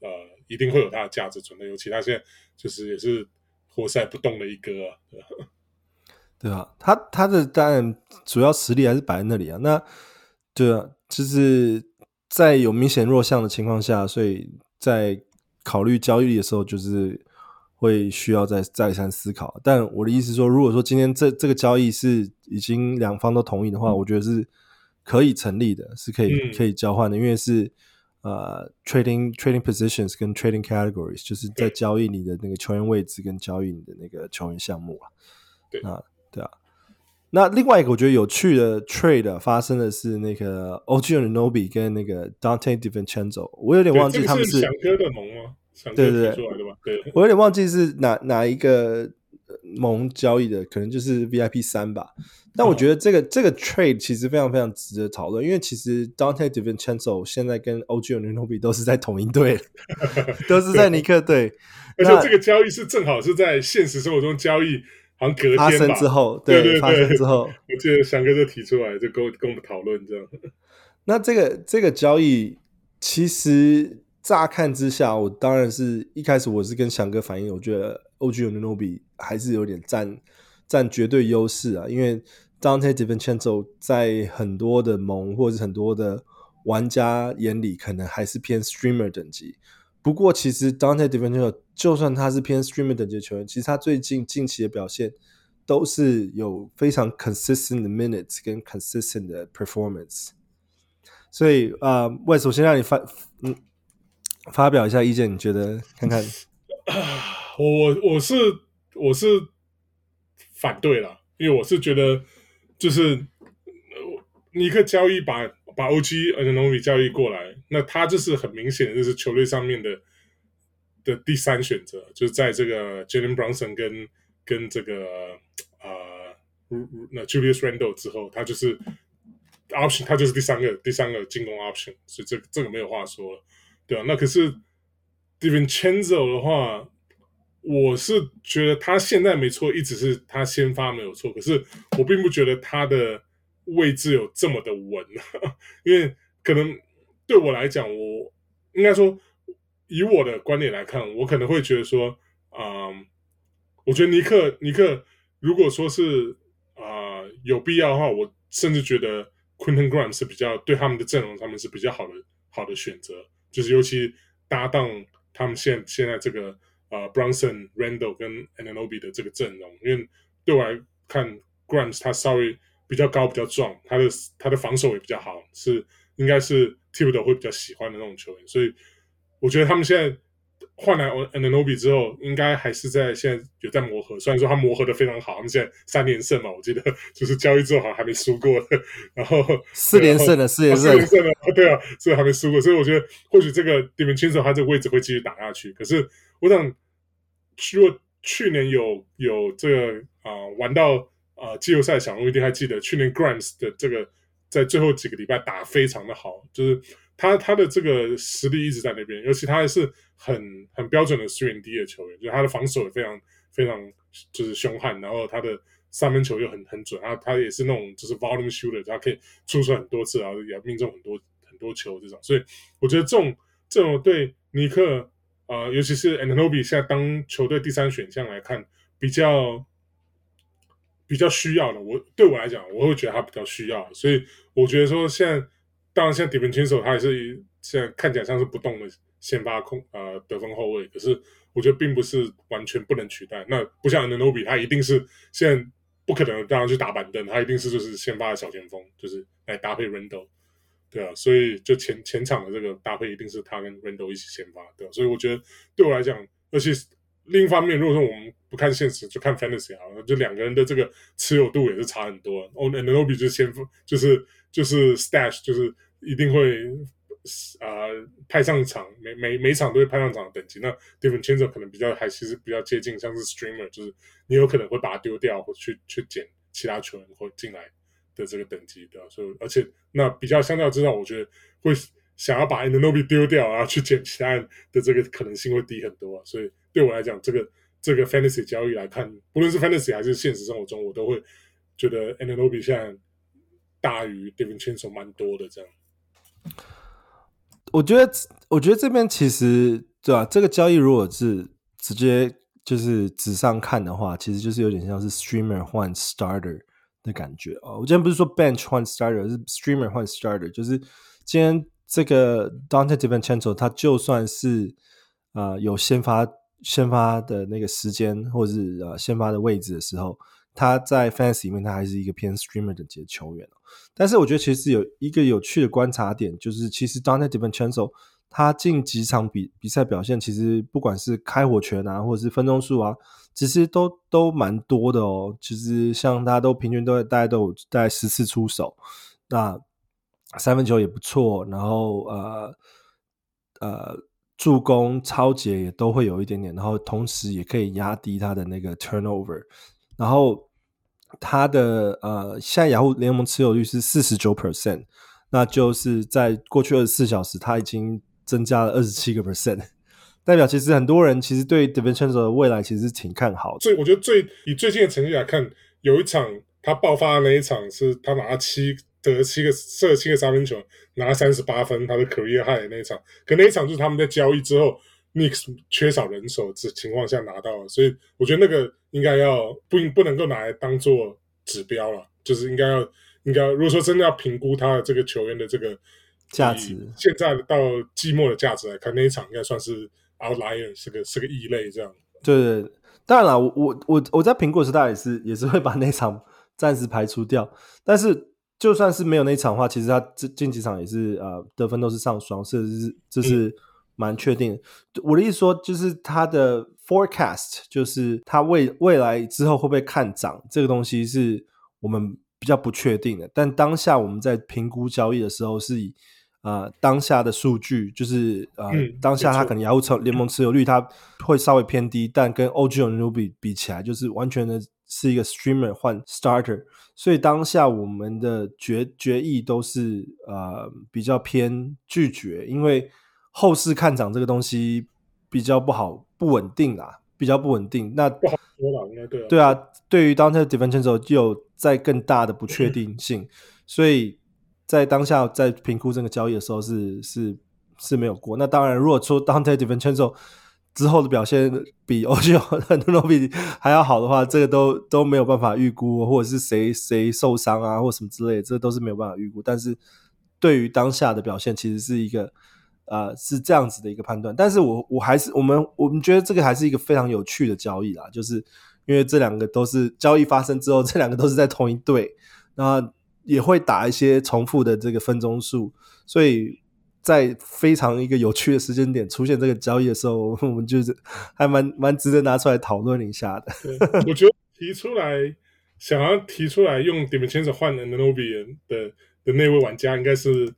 B: 呃，一定会有他的价值存在。尤其他现在就是也是活塞不动的一哥啊，
A: 对？啊，他他的当然主要实力还是摆在那里啊。那对啊，就是。在有明显弱项的情况下，所以在考虑交易的时候，就是会需要再再三思考。但我的意思是说，如果说今天这这个交易是已经两方都同意的话，嗯、我觉得是可以成立的，是可以、嗯、可以交换的，因为是呃 trading trading positions 跟 trading categories，就是在交易你的那个球员位置跟交易你的那个球员项目啊。对啊，对啊。那另外一个我觉得有趣的 trade 发生的是那个 OG Anunoby 跟那个 Donte DiVincenzo，我有点忘记他们是
B: 翔哥的盟吗？
A: 对对对，我有点忘记是哪哪一个盟交易的，可能就是 VIP 三吧。但我觉得这个、哦、这个 trade 其实非常非常值得讨论，因为其实 Donte DiVincenzo 现在跟 OG Anunoby 都是在同一队，都是在尼克队，
B: 而且这个交易是正好是在现实生活中交易。好像隔天，
A: 发生之后，对，对对对，发生之后，
B: 我记得翔哥就提出来，就跟跟我们讨论这样。
A: 那这个这个交易，其实乍看之下，我当然是一开始我是跟翔哥反映，我觉得 OG Anunoby 还是有点占占绝对优势啊，因为 Dante DiVincenzo 在很多的盟或者是很多的玩家眼里，可能还是偏 Streamer 等级。不过，其实 Dante DiVincenzo 就算他是偏 streamer 等级的球员，其实他最近近期的表现都是有非常 consistent 的 minutes 跟 consistent 的 performance。所以啊，我、首先让你发嗯发表一下意见，你觉得看看？
B: 我我是我是反对了，因为我是觉得就是尼克交易把把 OG Anunoby 交易过来。那他就是很明显的就是球队上面的的第三选择，就是在这个 Jalen Brunson 跟跟这个呃那 Julius Randle 之后，他就是 option，他就是第三个第三个进攻 option，所以这这个没有话说了，对啊，那可是 DiVincenzo 的话。我是觉得他现在没错，一直是他先发没有错，可是我并不觉得他的位置有这么的稳，因为可能对我来讲，我应该说以我的观点来看，我可能会觉得说，嗯，我觉得尼克尼克如果说是啊、有必要的话，我甚至觉得 Quinton Grimes 是比较对他们的阵容上面是比较好的好的选择，就是尤其搭档他们现现在这个。啊、uh,，Brunson、Randle 跟 Anunoby 的这个阵容，因为对我来看，Grimes 他稍微比较高、比较壮，他的他的防守也比较好，是应该是 Thibodeau 会比较喜欢的那种球员，所以我觉得他们现在换来 Ananobi 之后，应该还是在现在有在磨合。虽然说他磨合的非常好，他们现在三连胜嘛，我记得就是交易之后好像还没输过，然后
A: 四连胜了，四连胜，
B: 四连胜了，对啊，所以还没输过，所以我觉得或许这个 d i m i n c i n o 他这个位置会继续打下去，可是我想。如果去年有有这个啊、呃、玩到啊季后赛，小龙一定还记得去年 Grimes 的这个在最后几个礼拜打非常的好，就是他他的这个实力一直在那边，尤其他还是很很标准的 3&D 的球员，就是他的防守也非常非常就是凶悍，然后他的三分球又很很准，他他也是那种就是 volume shooter，他可以出手很多次，然后也命中很多很多球这种，所以我觉得这种这种对尼克。啊、呃，尤其是 Anunoby 现在当球队第三选项来看，比较比较需要的。我对我来讲，我会觉得他比较需要，所以我觉得说现在，当然现在 DiVincenzo 他也是现在看起来像是不动的先发控呃得分后卫，可是我觉得并不是完全不能取代。那不像 Anunoby 他一定是现在不可能让他去打板凳，他一定是就是先发的小前锋，就是来搭配 Randle。对啊，所以就前前场的这个搭配一定是他跟 Randle 一起先发，对啊，所以我觉得对我来讲，而且另一方面，如果说我们不看现实，就看 Fantasy 啊，就两个人的这个持有度也是差很多。哦，Anunoby 就是先就是就是 Stash，就是一定会啊、派上场，每每每场都会派上场的等级。那 DiVincenzo 可能比较还其实比较接近，像是 Streamer，就是你有可能会把它丢掉，或去去捡其他球员或进来。的这个等级的，所以而且那比较相较之下，我觉得会想要把 Anunoby 丢掉，然后去捡其他人的这个可能性会低很多。所以对我来讲，这个这个 Fantasy 交易来看，不论是 Fantasy 还是现实生活中，我都会觉得 Anunoby 现在大于 DiVincenzo 蛮多的。这样，
A: 我觉得，我觉得这边其实对吧、啊？这个交易如果是直接就是纸上看的话，其实就是有点像是 Streamer 换 Starter。的感觉哦，我今天不是说 bench 换 starter，是 streamer 换 starter，就是今天这个 Donte DiVincenzo 他就算是啊、呃、有先发先发的那个时间，或者是呃先发的位置的时候，他在 FANS 里面他还是一个偏 streamer 的级球员。但是我觉得其实有一个有趣的观察点，就是其实 Donte DiVincenzo 他近几场比比赛表现，其实不管是开火权啊，或者是分钟数啊。其实都都蛮多的哦，其实像他都平均都大概都有大概十次出手，那三分球也不错，然后呃呃助攻抄截也都会有一点点，然后同时也可以压低他的那个 turnover，然后他的呃现在雅虎联盟持有率是四十九 percent，那就是在过去二十四小时他已经增加了二十七个 percent。代表其实很多人其实对 DiVincenzo 的未来其实挺看好的。
B: 所以我觉得最以最近的成绩来看，有一场他爆发的那一场是他拿了七得七个射七个三分球，拿了三十八分，他的 career high 的那一场。可那一场就是他们在交易之后，Knicks 缺少人手的情况下拿到了，所以我觉得那个应该要不不能够拿来当做指标了，就是应该要应该如果说真的要评估他的这个球员的这个
A: 价值，
B: 现在到季末的价值来看，那一场应该算是。Outlier 是个是个异类，这样。
A: 对对，当然了，我我我我在苹果时代，也是也是会把那场暂时排除掉。但是就算是没有那场的话，其实他这近几场也是呃得分都是上双，是是这是蛮确定的。嗯、我的意思说，就是他的 forecast，就是他未未来之后会不会看涨，这个东西是我们比较不确定的。但当下我们在评估交易的时候，是以呃当下的数据，就是呃、
B: 嗯、
A: 当下他可能雅虎联盟持有率它会稍微偏低，但跟 OG Anunoby 比起来，就是完全的是一个 streamer 换 starter，所以当下我们的决决议都是呃比较偏拒绝，因为后市看涨这个东西比较不好不稳定啊，比较不稳定，那
B: 不好说了，应该对啊，
A: 对啊，对于 Donte DiVincenzo 就有在更大的不确定性，嗯、所以。在当下在评估这个交易的时候是是是没有过。那当然，如果说 Donte DiVincenzo 之后的表现比 OG Anunoby 还要好的话，这个都都没有办法预估，或者是谁谁受伤啊，或什么之类，这都是没有办法预估。但是对于当下的表现，其实是一个呃是这样子的一个判断。但是我我还是我们我们觉得这个还是一个非常有趣的交易啦，就是因为这两个都是交易发生之后，这两个都是在同一队，那。也会打一些重复的这个分钟数，所以在非常一个有趣的时间点出现这个交易的时候，我们就是还蛮蛮值得拿出来讨论一下的。
B: 我觉得提出来想要提出来用 DiVincenzo 换 Anunoby 的的那位玩家，应该是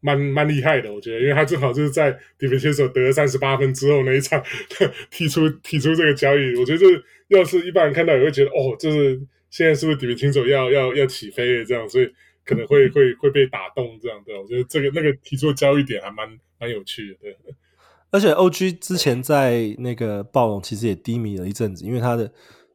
B: 蛮蛮厉害的。我觉得，因为他正好就是在 DiVincenzo 得了三十八分之后那一场 提出提出这个交易。我觉得就是要是一般人看到也会觉得，哦，就是。现在是不是 DiVincenzo 要要要起飞了？这样，所以可能会会会被打动这样。对，我觉得这个那个提出的交易点还蛮蛮有趣的。对，
A: 而且 OG 之前在那个暴龙其实也低迷了一阵子，因为他的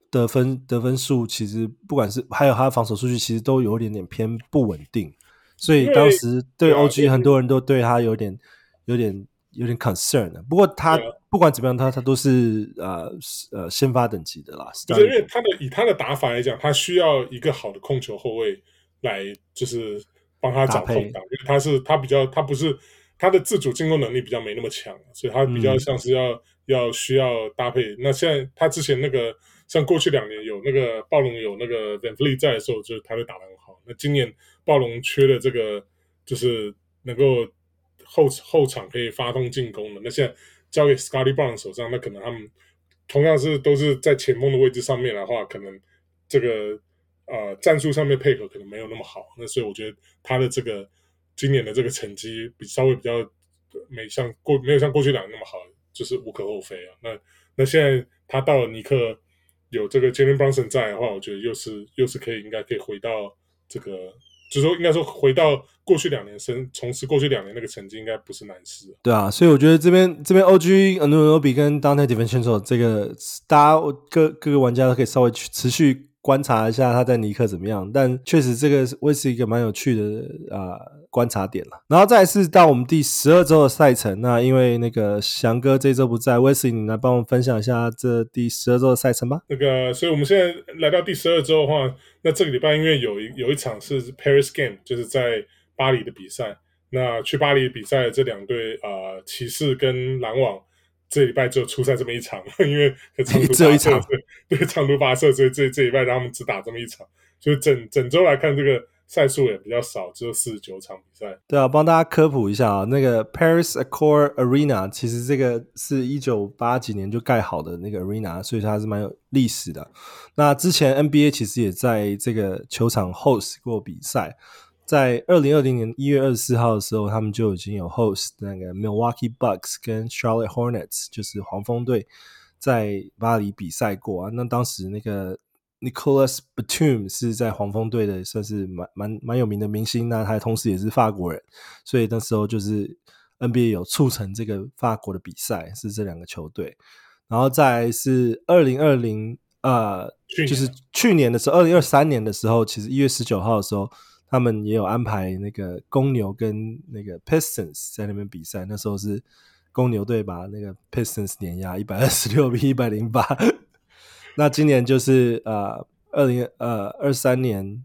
A: 得分得分数其实不管是还有他的防守数据，其实都有一点点偏不稳定。所以当时对 OG 很多人都对他有点有点有点 concern 的。不过他。不管怎么样，他他都是呃呃先发等级的啦。
B: 就是因为他的以他的打法来讲，他需要一个好的控球后卫来就是帮他找空档，因为他是他比较他不是他的自主进攻能力比较没那么强，所以他比较像是要、嗯、要需要搭配。那现在他之前那个像过去两年有那个暴龙有那个 Van Fleet 在的时候，就是他会打得很好。那今年暴龙缺的这个就是能够后后场可以发动进攻的，那现在。交给 Scottie Barnes 手上，那可能他们同样是都是在前锋的位置上面的话，可能这个呃战术上面配合可能没有那么好。那所以我觉得他的这个今年的这个成绩比稍微比较没像过没有像过去两年那么好，就是无可厚非啊。那那现在他到了尼克有这个 Jalen Brunson 在的话，我觉得又是又是可以应该可以回到这个。就是说，应该说回到过去两年，生重拾过去两年那个成绩，应该不是难事。
A: 对啊，所以我觉得这边这边 OG Anunoby 跟 Donte DiVincenzo 这个，大家各各个玩家都可以稍微去持续。观察一下他在尼克怎么样，但确实这个会是一个蛮有趣的啊、呃、观察点了。然后再是到我们第十二周的赛程，那因为那个翔哥这周不在，Wesley 你来帮我们分享一下这第十二周的赛程吧。
B: 那个，所以我们现在来到第十二周的话，那这个礼拜因为有一有一场是 Paris Game，就是在巴黎的比赛。那去巴黎的比赛的这两队啊，呃、骑士跟篮网。这礼拜只有出赛这么一场，因为长途跋涉，对长途跋涉，所以这这一拜让他们只打这么一场。所以整整周来看，这个赛数也比较少，只有四十九场比赛。
A: 对啊，帮大家科普一下啊，那个 Paris Accor Arena 其实这个是一九八几年就盖好的那个 Arena，所以它是蛮有历史的。那之前 NBA 其实也在这个球场 host 过比赛。在二零二零年一月二十四号的时候，他们就已经有 host 那个 Milwaukee Bucks 跟 Charlotte Hornets，就是黄蜂队在巴黎比赛过啊。那当时那个 Nicolas Batum 是在黄蜂队的，算是蛮蛮蛮有名的明星。那他同时也是法国人，所以那时候就是 NBA 有促成这个法国的比赛，是这两个球队。然后再是二零二零呃，就是去年的时候，二零二三年的时候，其实一月十九号的时候。他们也有安排那个公牛跟那个 Pistons 在那边比赛，那时候是公牛队把那个 Pistons 碾压一百二十六 比一百零八。那今年就是呃二零呃二三年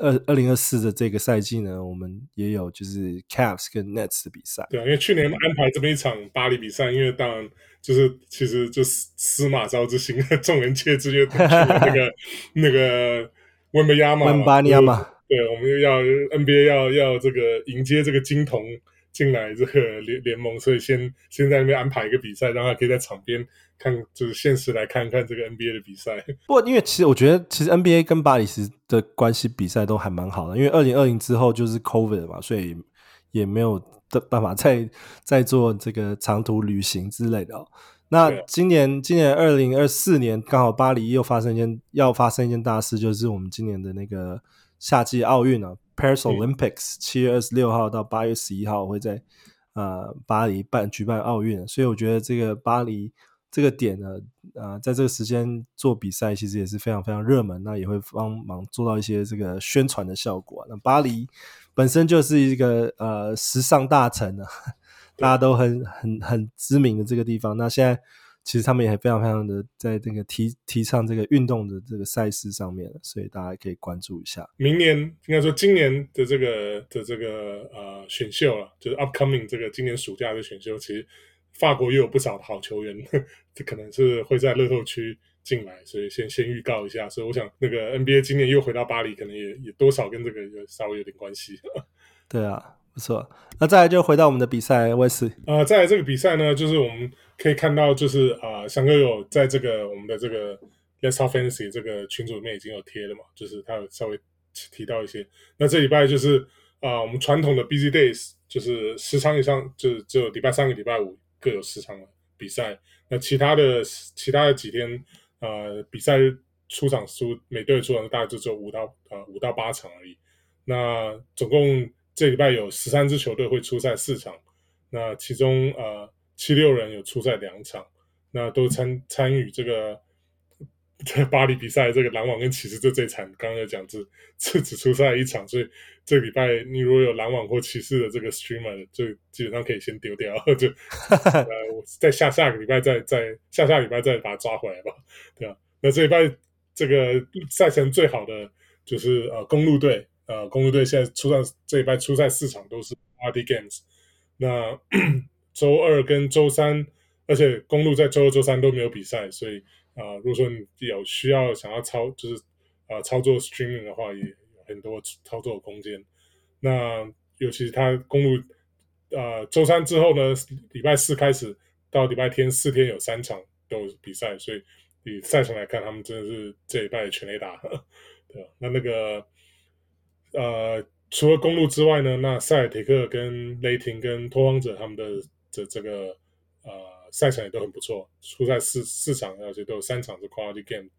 A: 二二零二四的这个赛季呢，我们也有就是 Cavs 跟 Nets 的比赛。
B: 对啊，因为去年安排这么一场巴黎比赛，因为当然就是其实就司马昭之心，众人皆知，因为那个 那个温布亚马
A: 温巴尼亚马。
B: 对，我们又要 NBA 要要这个迎接这个金童进来这个联联盟，所以先先在那边安排一个比赛，让他可以在场边看，就是现实来看看这个 NBA 的比赛。
A: 不过，因为其实我觉得，其实 NBA 跟巴黎时的关系比赛都还蛮好的，因为二零二零之后就是 COVID 嘛，所以也没有的办法再 再做这个长途旅行之类的哦。那今年今年二零二四年刚好巴黎又发生一件要发生一件大事，就是我们今年的那个夏季奥运啊，Paris Olympics，七月二十六号到八月十一号会在呃巴黎办举办奥运，所以我觉得这个巴黎这个点呢，啊、呃，在这个时间做比赛其实也是非常非常热门，那也会帮忙做到一些这个宣传的效果。那巴黎本身就是一个呃时尚大城啊。大家都很很很知名的这个地方，那现在其实他们也非常非常的在这个提提倡这个运动的这个赛事上面，所以大家可以关注一下。
B: 明年应该说今年的这个的这个呃选秀了，就是 upcoming 这个今年暑假的选秀，其实法国又有不少的好球员，这可能是会在乐透区进来，所以先先预告一下。所以我想那个 NBA 今年又回到巴黎，可能也也多少跟这个有稍微有点关系。对
A: 啊。不错，那再来就回到我们的比赛，卫斯。
B: 呃，再来这个比赛呢，就是我们可以看到，就是啊，翔、哥有在这个我们的这个 Let's Talk Fantasy 这个群组里面已经有贴了嘛，就是他有稍微提到一些。那这礼拜就是啊、我们传统的 Busy Days，就是十场以上，就是只有礼拜三跟礼拜五各有十场的比赛。那其他的其他的几天，呃，比赛出场数每队出场大概就只有五到呃五、到八场而已。那总共。这礼拜有十三支球队会出赛四场，那其中呃七六人有出赛两场，那都参参与这个在巴黎比赛。这个篮网跟骑士就这场，刚刚有讲只只只出赛一场，所以这礼拜你如果有篮网或骑士的这个 streamer，就基本上可以先丢掉，就呃我在下下个礼拜再再下下礼拜再把它抓回来吧，对啊。那这礼拜这个赛程最好的就是呃公路队。呃，公路队现在出赛这一拜出赛四场都是 Party Games，那 周二跟周三，而且公路在周二、周三都没有比赛，所以啊、呃，如果说你有需要想要操，就是啊、呃、操作 Streaming 的话，也有很多操作空间。那尤其是他公路，呃，周三之后呢，礼拜四开始到礼拜天四天有三场都有比赛，所以以赛程来看，他们真的是这一拜全垒打，对吧？那那个。呃，除了公路之外呢，那塞尔提克跟雷霆跟拓荒者他们的这这个呃赛程也都很不错，出赛四四场，而且都有三场是 Quality Game。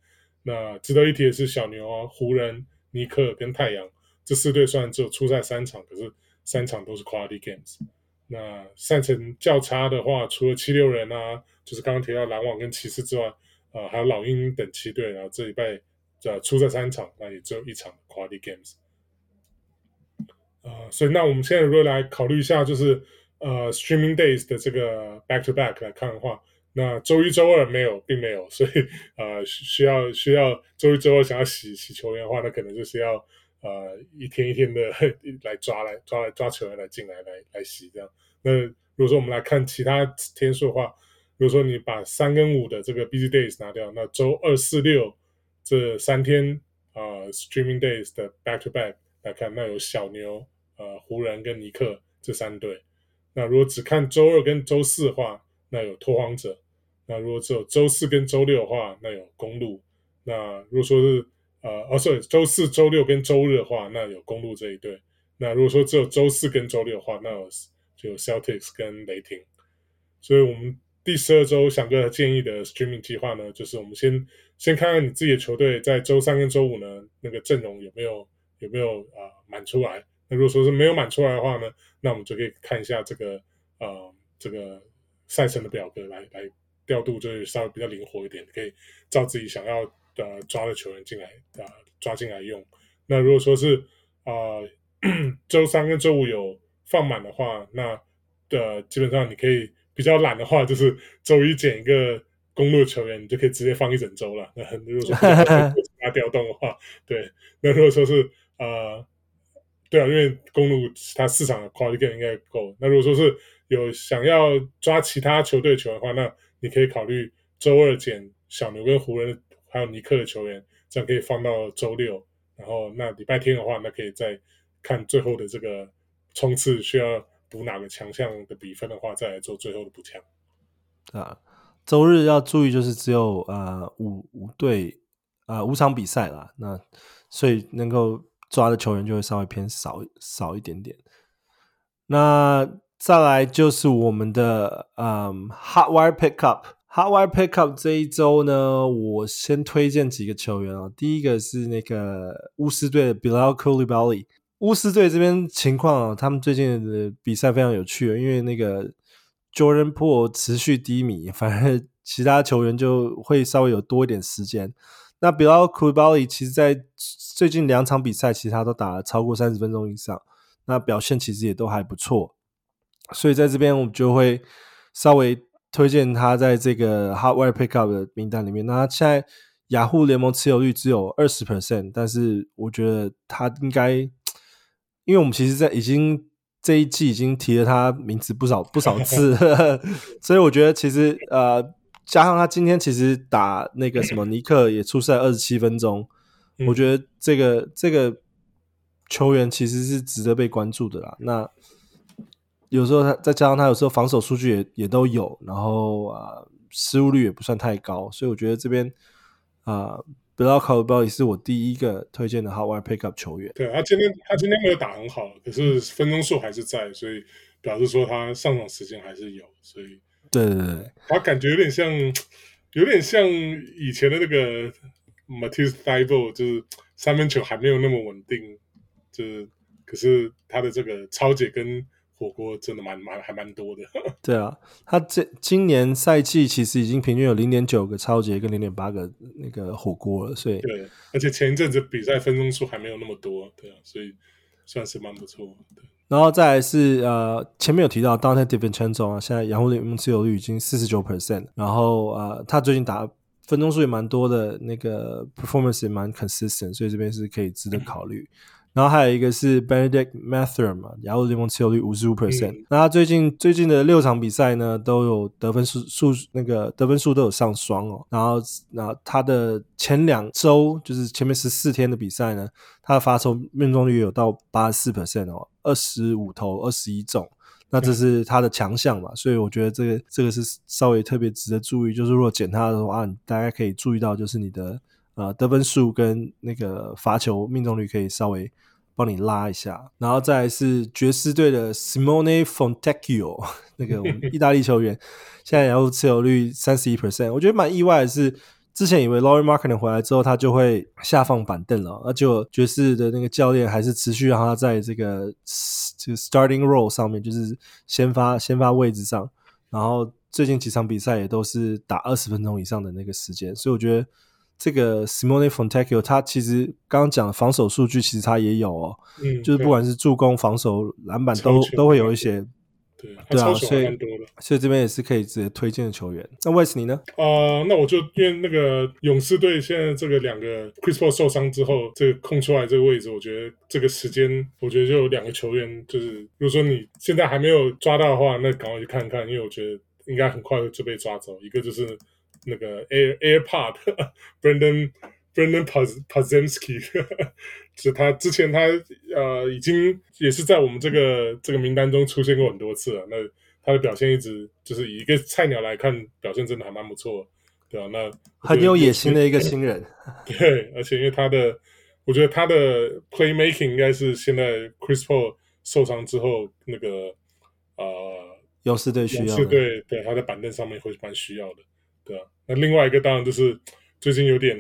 B: 那值得一提的是小牛啊、湖人、尼克跟太阳这四队虽然只有出赛三场，可是三场都是 Quality Games。那赛程较差的话，除了七六人啊，就是刚刚提到篮网跟骑士之外，呃，还有老鹰等七队，然后这礼拜呃出赛三场，那也只有一场 Quality Games。呃，所以那我们现在如果来考虑一下，就是呃，streaming days 的这个 back to back 来看的话，那周一、周二没有，并没有，所以呃，需要需要周一、周二想要洗洗球员的话，那可能就是要呃一天一天的 来抓来抓来抓球员来进来来来洗这样。那如果说我们来看其他天数的话，如果说你把三跟五的这个 busy days 拿掉，那周二、四、六这三天啊，呃，streaming days 的 back to back 来看，那有小牛。呃，湖人跟尼克这三队，那如果只看周二跟周四的话，那有拓荒者；那如果只有周四跟周六的话，那有公路；那如果说是呃，哦，sorry，周四、周六跟周日的话，那有公路这一队；那如果说只有周四跟周六的话，那有就有 Celtics 跟雷霆。所以，我们第十二周翔哥建议的 streaming 计划呢，就是我们先先看看你自己的球队在周三跟周五呢，那个阵容有没有有没有啊、满出来。那如果说是没有满出来的话呢，那我们就可以看一下这个呃这个赛程的表格来来调度，就是稍微比较灵活一点，可以照自己想要呃抓的球员进来啊、抓进来用。那如果说是啊、周三跟周五有放满的话，那的、基本上你可以比较懒的话，就是周一捡一个公鹿球员，你就可以直接放一整周了。那如果说 他调动的话，对，那如果说是呃。对啊，因为公路它市场的 quality game 应该够。那如果说是有想要抓其他球队球员的话，那你可以考虑周二捡小牛跟湖人还有尼克的球员，这样可以放到周六。然后那礼拜天的话，那可以再看最后的这个冲刺需要补哪个强项的比分的话，再来做最后的补强。
A: 啊，周日要注意就是只有呃五五队啊五场比赛啦，那所以能够。抓的球员就会稍微偏少少一点点。那再来就是我们的嗯 Hotwire Pickup，Hotwire Pickup 这一周呢，我先推荐几个球员啊。第一个是那个巫师队的 Bilal Coulibaly。巫师队这边情况啊，他们最近的比赛非常有趣，因为那个 jordanpole 持续低迷，反而其他球员就会稍微有多一点时间。那 Bilal Coulibaly 其实，在最近两场比赛，其实他都打了超过三十分钟以上，那表现其实也都还不错。所以在这边我们就会稍微推荐他在这个 Hotwire Pickup 的名单里面。那他现在雅虎联盟持有率只有二十 percent，但是我觉得他应该。因为我们其实，在已经这一季已经提了他名字不少不少次，所以我觉得其实呃，加上他今天其实打那个什么尼克也出赛二十七分钟，我觉得这个这个球员其实是值得被关注的啦。那有时候他再加上他有时候防守数据也也都有，然后啊、呃、失误率也不算太高，所以我觉得这边啊。呃 Bilal Coulibaly 是我第一个推荐的 Hotwire Pickup 球员。
B: 对，他今天他今天没有打很好，可是分钟数还是在，所以表示说他上场时间还是有。所以，
A: 对对对，
B: 他感觉有点像，有点像以前的那个 Matisse Thybulle，就是三分球还没有那么稳定，就是可是他的这个超解跟。火锅真的蛮蛮还蛮多的。
A: 对啊，他这今年赛季其实已经平均有零点九个超解跟零点八个那个火锅了，所以
B: 对，而且前一阵子比赛分钟数还没有那么多，对啊，所以算是蛮不错。对，
A: 然后再来是呃前面有提到 Donte DiVincenzo 啊，现在洋联盟持有率已经四十九 percent，然后呃他最近打分钟数也蛮多的，那个 performance 也蛮 consistent，所以这边是可以值得考虑。然后还有一个是 Bennedict Mathurin 嘛，雅虎联盟持有率五十五 percent。那他最近最近的六场比赛呢，都有得分数数那个得分数都有上双哦。然后，那他的前两周就是前面十四天的比赛呢，他的罚球命中率有到八十四 percent 哦，二十五投二十一中。那这是他的强项嘛，所以我觉得这个这个是稍微特别值得注意。就是如果捡他的话，你大家可以注意到，就是你的。呃，得分数跟那个罚球命中率可以稍微帮你拉一下，然后再来是爵士队的 Simone Fontecchio，那个我们 意大利球员，现在然后持有率三十一 percent，我觉得蛮意外的是，之前以为 Laurie Markkanen 回来之后他就会下放板凳了，而就爵士的那个教练还是持续让他在这个这个 starting role 上面，就是先发先发位置上，然后最近几场比赛也都是打二十分钟以上的那个时间，所以我觉得。这个 Simone Fontecchio 他其实刚刚讲的防守数据，其实他也有哦，嗯，就是不管是助攻、防守、篮板都都会有一些，
B: 对对啊，所以
A: 所以这边也是可以直接推荐的球员。那 Wes 你呢？
B: 啊、呃，那我就因为那个勇士队现在这个两个 Chris Paul 受伤之后，这个空出来这个位置，我觉得这个时间，我觉得就有两个球员，就是如果说你现在还没有抓到的话，那赶快去看看，因为我觉得应该很快就被抓走。一个就是。那个 Air AirPod，Brandon Brandon Podziemski，是他之前他呃已经也是在我们这个这个名单中出现过很多次了。那他的表现一直就是以一个菜鸟来看，表现真的还蛮不错，对吧、啊？那
A: 很有野心的一个新人，
B: 对，而且因为他的，我觉得他的 Playmaking 应该是现在 Chris Paul 受伤之后那个呃
A: 勇士队需要，
B: 是对对，他在板凳上面会蛮需要的。对啊，那另外一个当然就是最近有点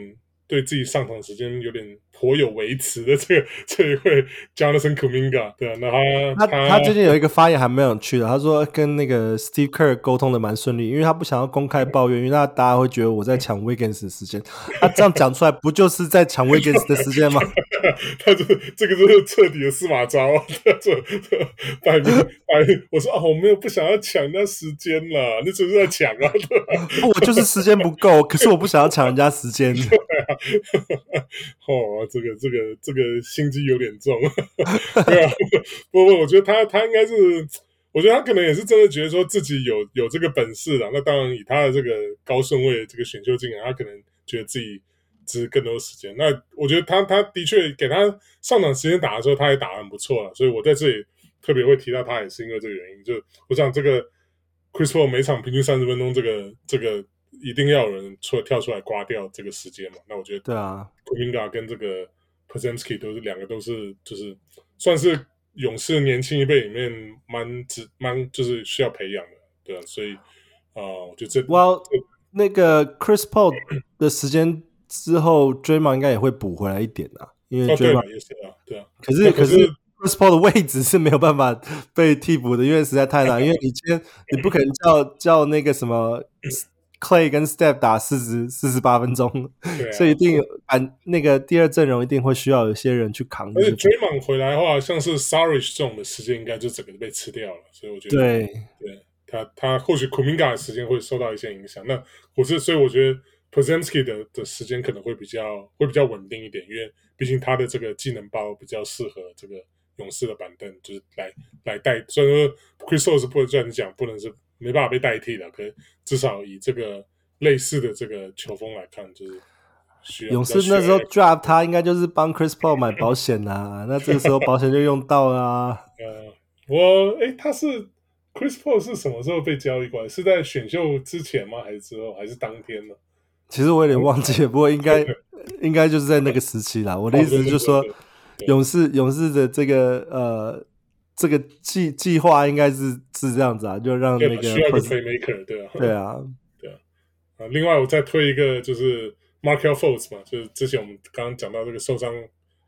B: 对自己上场时间有点颇有维持的这个这一位 Jonathan Kuminga，对啊，那他
A: 他他最近有一个发言还蛮有趣的，他说跟那个 Steve Kerr 沟通的蛮顺利，因为他不想要公开抱怨，因为那大家会觉得我在抢 Wiggins 的时间，他这样讲出来不就是在抢 Wiggins 的时间吗？
B: 他这这个就是彻底的司马昭，这摆明摆明，我说啊，我没有不想要抢那时间了，你只是在抢啊，
A: 我就是时间不够，可是我不想要抢人家时间。
B: 对啊，哦，这个这个这个心机有点重，对啊，不不，我觉得他他应该是，我觉得他可能也是真的觉得说自己有有这个本事了。那当然，以他的这个高顺位这个选秀进来，他可能觉得自己。值更多时间，那我觉得他他的确给他上场时间打的时候，他也打得很不错了，所以我在这里特别会提到他，也是因为这个原因。就我想这个 Chris Paul 每场平均三十分钟，这个这个一定要有人出来跳出来刮掉这个时间嘛。那我觉得对啊，Kuminga 跟这个 Podziemski 都是两个都是就是算是勇士年轻一辈里面蛮值蛮就是需要培养的，对啊，所以啊、呃，我觉得这
A: Well 那个 Chris Paul 的时间之后，Draymond 应该也会补回来一点啊，因为 Draymond、
B: 哦、也是啊，对啊，
A: 可是可是 Chris Paul 的位置是没有办法被替补的，因为实在太难，因为你今天你不可能叫叫那个什么。Clay 跟 Steph 打四十四十八分钟，啊、所以一定按那个第二阵容一定会需要有些人去扛。
B: 而且 Draymond 回来的话，像是 Saric 这种的时间应该就整个被吃掉了，所以我觉得
A: 对
B: 对他他或许 Kuminga 的时间会受到一些影响。那我是所以我觉得 Podziemski 的的时间可能会比较会比较稳定一点，因为毕竟他的这个技能包比较适合这个勇士的板凳，就是来来代。虽然说 Chris Paul 是不能这样讲，不能是。没办法被代替的，可是至少以这个类似的这个球风来看，就是需要
A: 勇士那时候 draft 他，应该就是帮 Chris Paul 买保险呐、啊。那这个时候保险就用到了、啊。
B: 呃，我诶，他是 Chris Paul 是什么时候被交易过来？是在选秀之前吗？还是之后？还是当天呢？
A: 其实我有点忘记了，不过应该应该就是在那个时期啦。我的意思就是说，勇士勇士的这个呃。这个计计划应该是是这样子啊，就让那个
B: 需要个 playmaker，对啊，
A: 对啊，
B: 对啊。啊，另外我再推一个就是 Markelle Fultz 嘛，就是之前我们刚刚讲到这个受伤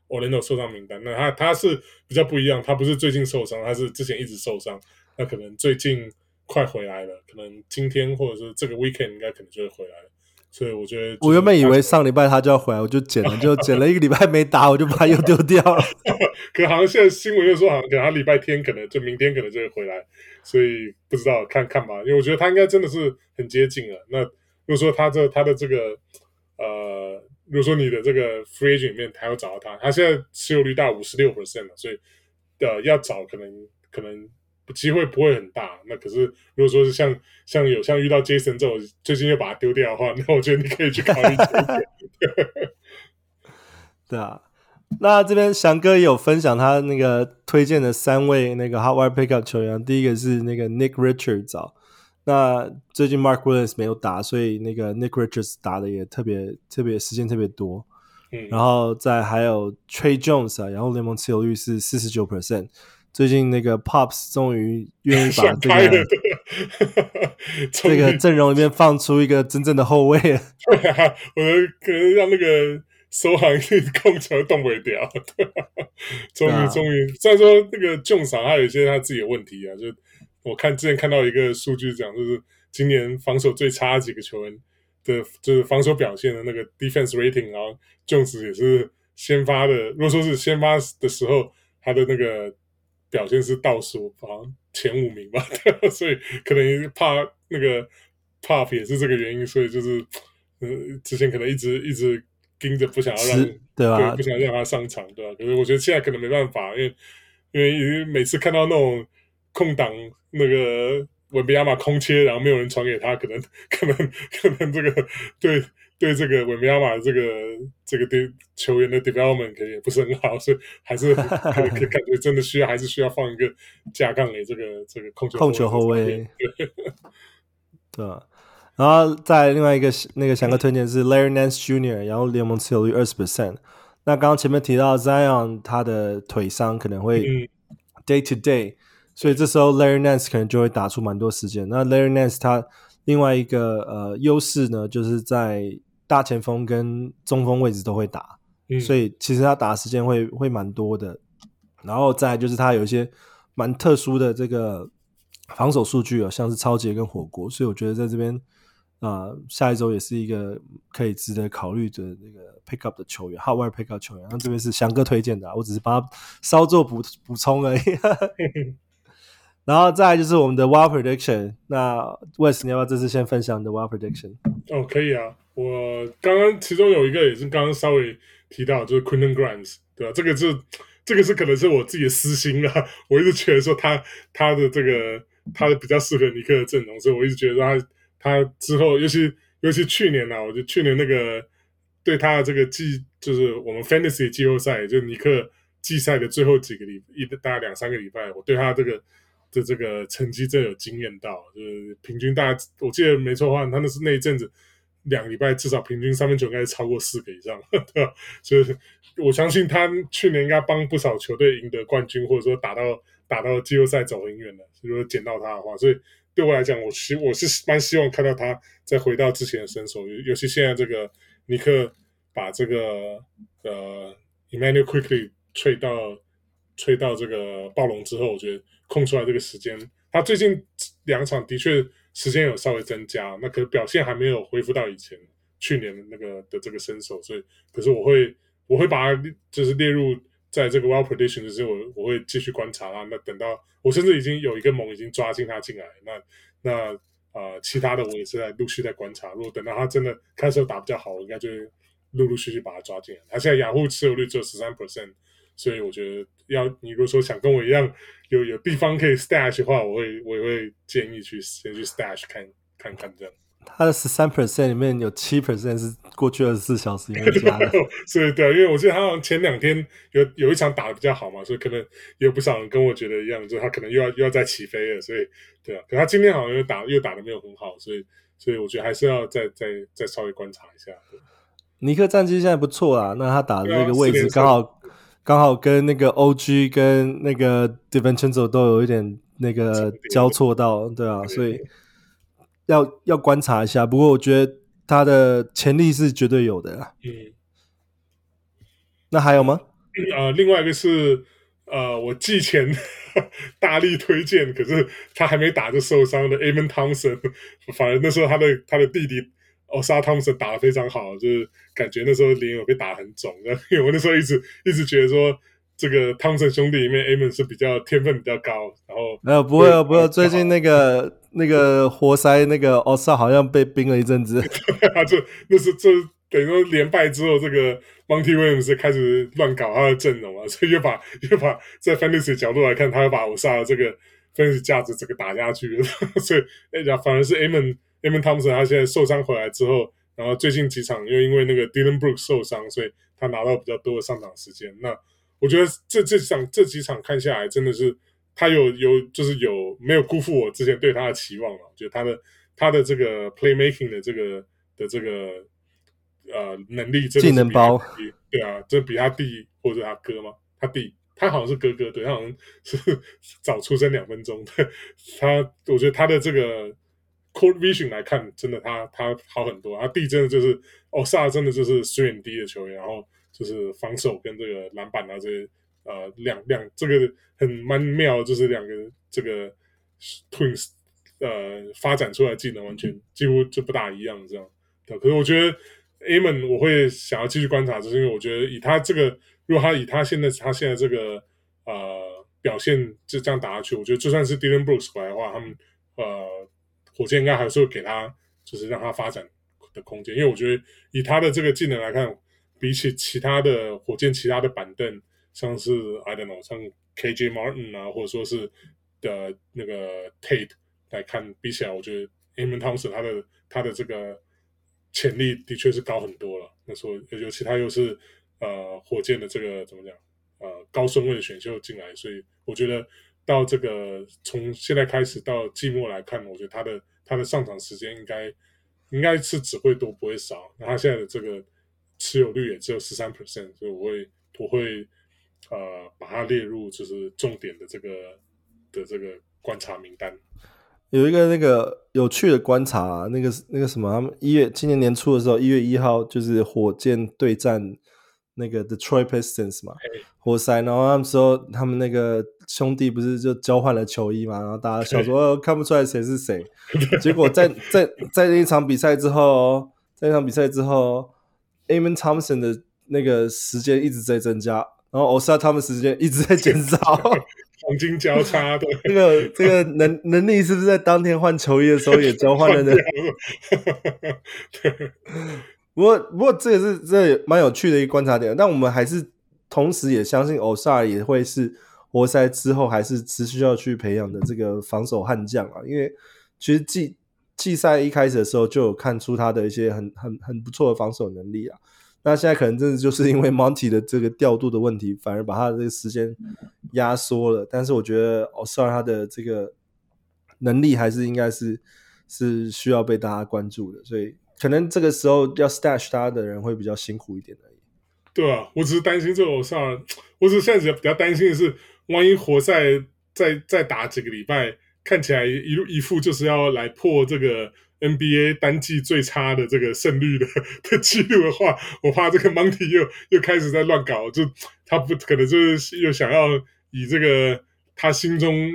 B: Orlando 受伤名单，那他他是比较不一样，他不是最近受伤，他是之前一直受伤，那可能最近快回来了，可能今天或者是这个 weekend 应该可能就会回来了。所以我觉得，
A: 我原本以为上礼拜他就要回来，我就剪了，就剪了一个礼拜没打，我就把它又丢掉了。
B: 可好像现在新闻又说，好像可能他礼拜天可能就明天可能就会回来，所以不知道看看吧。因为我觉得他应该真的是很接近了。那如果说他这他的这个呃，如果说你的这个 free agent 里面还要找到他，他现在持有率大五十六 percent 了，所以呃要找可能可能。机会不会很大，那可是如果说是像像有像遇到 Jason 这种最近又把它丢掉的话，那我觉得你可以去考虑。
A: 对啊，那这边翔哥也有分享他那个推荐的三位那个 Hot Wire Pickup 球员，第一个是那个 Nick Richards，那最近 Mark Williams 没有打，所以那个 Nick Richards 打的也特别特别时间特别多。嗯，然后再还有 Trey Jones 啊，然后联盟持有率是四十九 percent。最近那个 Pops 终于愿意把 这个这个阵容里面放出一个真正的后卫了。
B: 对啊，我可能让那个收航控球动不了。终于，终于，虽然说那个 Jones 他有一些他自己的问题啊，就我看之前看到一个数据讲，就是今年防守最差几个球员的，就是防守表现的那个 Defense Rating，然后 Jones 也是先发的。如果说是先发的时候，他的那个。表现是倒数，好像前五名吧，所以可能怕那个 Pop 也是这个原因，所以就是，呃，之前可能一直一直盯着，不想要让，对吧？对，不想让他上场，对吧？可是我觉得现在可能没办法，因为因为每次看到那种空档，那个文比亚马空切，然后没有人传给他，可能 可能可能这个对。对这个韦米亚马这个这个对球员的 development 可能也不是很好，所以还是可可 感觉真的需要还是需要放一个加杠的这个这个控球
A: 控球后卫。对啊，然后再另外一个那个翔哥推荐是 Larry Nance Jr.，然后联盟持有率二十 percent。那刚刚前面提到 Zion 他的腿伤可能会 day to day，所以这时候 Larry Nance 可能就会打出蛮多时间。那 Larry Nance 他另外一个呃优势呢，就是在大前锋跟中锋位置都会打，嗯、所以其实他打的时间会会蛮多的。然后再就是他有一些蛮特殊的这个防守数据啊，像是超杰跟火锅，所以我觉得在这边啊、呃，下一周也是一个可以值得考虑的那个 pick up 的球员，Hot Wire pick up 球员。那这边是翔哥推荐的，我只是帮他稍作补补充而已。然后再来就是我们的 Wild Prediction，那 Wes 你要不要这次先分享你的 Wild Prediction？
B: 哦，可以啊。我刚刚其中有一个也是刚刚稍微提到，就是 Quentin Grimes，对吧？这个是这个是可能是我自己的私心啦。我一直觉得说他他的这个他的比较适合尼克的阵容，所以我一直觉得他他之后，尤其尤其去年啊，我就去年那个对他的这个季，就是我们 Fantasy 季后赛，就尼克季赛的最后几个礼一大概两三个礼拜，我对他这个的这个成绩真有惊艳到，就是平均大家我记得没错的话，他那是那一阵子。两个礼拜至少平均三分球应该是超过四个以上，对吧？所以我相信他去年应该帮不少球队赢得冠军，或者说打到打到季后赛走很远的。如果捡到他的话，所以对我来讲，我希我是蛮希望看到他再回到之前的身手，尤尤其现在这个尼克把这个呃 Immanuel Quickley 吹到吹到这个暴龙之后，我觉得空出来这个时间，他最近两场的确。时间有稍微增加，那可能表现还没有恢复到以前去年的那个的这个身手，所以可是我会我会把它就是列入在这个 well Prediction 的时候，我我会继续观察他。那等到我甚至已经有一个盟已经抓进他进来，那那呃其他的我也是在陆续在观察。如果等到他真的开始打比较好，我应该就陆陆续续把他抓进来。他现在雅虎持有率只有十三 percent。所以我觉得，要你如果说想跟我一样有有地方可以 stash 的话，我会我也会建议去先去 stash 看看看这样。
A: 他的十三 percent 里面有七 percent 是过去二十四小时因为加的，
B: 所以对，因为我记得他好像前两天有有一场打的比较好嘛，所以可能有不少人跟我觉得一样，就是他可能又要又要再起飞了，所以对啊。可他今天好像又打又打的没有很好，所以所以我觉得还是要再再再稍微观察一下。
A: 尼克战绩现在不错啊，那他打的这个位置刚好。刚好跟那个 OG 跟那个 DiVincenzo 都有一点那个交错到，对啊，所以要要观察一下。不过我觉得他的潜力是绝对有的啦。嗯，那还有吗？
B: 呃，另外一个是呃，我季前 大力推荐，可是他还没打就受伤的 Amon Thompson，反而那时候他的他的弟弟。哦，沙汤姆森打得非常好，就是感觉那时候脸有被打很肿，因为我那时候一直一直觉得说，这个汤姆森兄弟里面，Amon 是比较天分比较高，然后
A: 没有不会不会，最近那个那个活塞那个奥萨好像被冰了一阵子，
B: 他就那是这等于说连败之后，这个 Monty Williams 开始乱搞他的阵容啊，所以又把又把在 Fantasy 角度来看，他又把奥萨的这个 Fantasy 价值这个打下去了，所以哎呀，反而是 Amen。Amen Thompson 他现在受伤回来之后，然后最近几场又因为那个 Dillon Brooks 受伤，所以他拿到比较多的上场时间。那我觉得这这场这几场看下来，真的是他有有就是有没有辜负我之前对他的期望了？我觉得他的他的这个 playmaking 的这个的这个呃能力技能包，对啊，这比他弟或者他哥吗？他弟他好像是哥哥，对，他好像是 早出生两分钟。对，他我觉得他的这个。Court Vision 来看，真的他他好很多。他弟真的就是奥萨，真的就是水很低的球员，然后就是防守跟这个篮板啊这些呃两两这个很蛮妙，就是两个这个 Twins 呃发展出来的技能完全几乎就不大一样这样。对，可是我觉得 Amon 我会想要继续观察，就是因为我觉得以他这个，如果他以他现在他现在这个呃表现就这样打下去，我觉得就算是 Dylan Brooks 回来的话，他们呃。火箭应该还是会给他，就是让他发展的空间，因为我觉得以他的这个技能来看，比起其他的火箭其他的板凳，像是 I don't know，像 KJ Martin 啊，或者说是的那个 Tate 来看，比起来，我觉得 Amen Thompson 他的他的这个潜力的确是高很多了。那说尤其他又是呃火箭的这个怎么讲呃高顺位的选秀进来，所以我觉得。到这个从现在开始到季末来看，我觉得他的他的上场时间应该应该是只会多不会少。那他现在的这个持有率也只有十三 percent，所以我会我会呃把它列入就是重点的这个的这个观察名单。
A: 有一个那个有趣的观察，那个那个什么，他们一月今年年初的时候，一月一号就是火箭对战。那个 Detroit Pistons 嘛，活塞，然后他们说他们那个兄弟不是就交换了球衣嘛，然后大家想说、哦、看不出来谁是谁，结果在在在那一场比赛之后，在那场比赛之后，Amen Thompson 的那个时间一直在增加，然后 Osa 他们时间一直在减少，
B: 黄金交叉的，
A: 这个这个能能力是不是在当天换球衣的时候也交换了呢？不过，不过这也是这也蛮有趣的一个观察点。但我们还是同时也相信欧萨尔也会是活塞之后还是持续要去培养的这个防守悍将啊。因为其实季季赛一开始的时候就有看出他的一些很很很不错的防守能力啊。那现在可能真的就是因为 Monty 的这个调度的问题，反而把他的这个时间压缩了。但是我觉得欧萨他的这个能力还是应该是是需要被大家关注的，所以。可能这个时候要 stash 他的人会比较辛苦一点而已。
B: 对啊，我只是担心这个欧萨尔，我只是现在比较担心的是，万一活塞再再打几个礼拜，看起来一一副就是要来破这个 NBA 单季最差的这个胜率的的记录的话，我怕这个 Monty 又又开始在乱搞，就他不可能就是又想要以这个他心中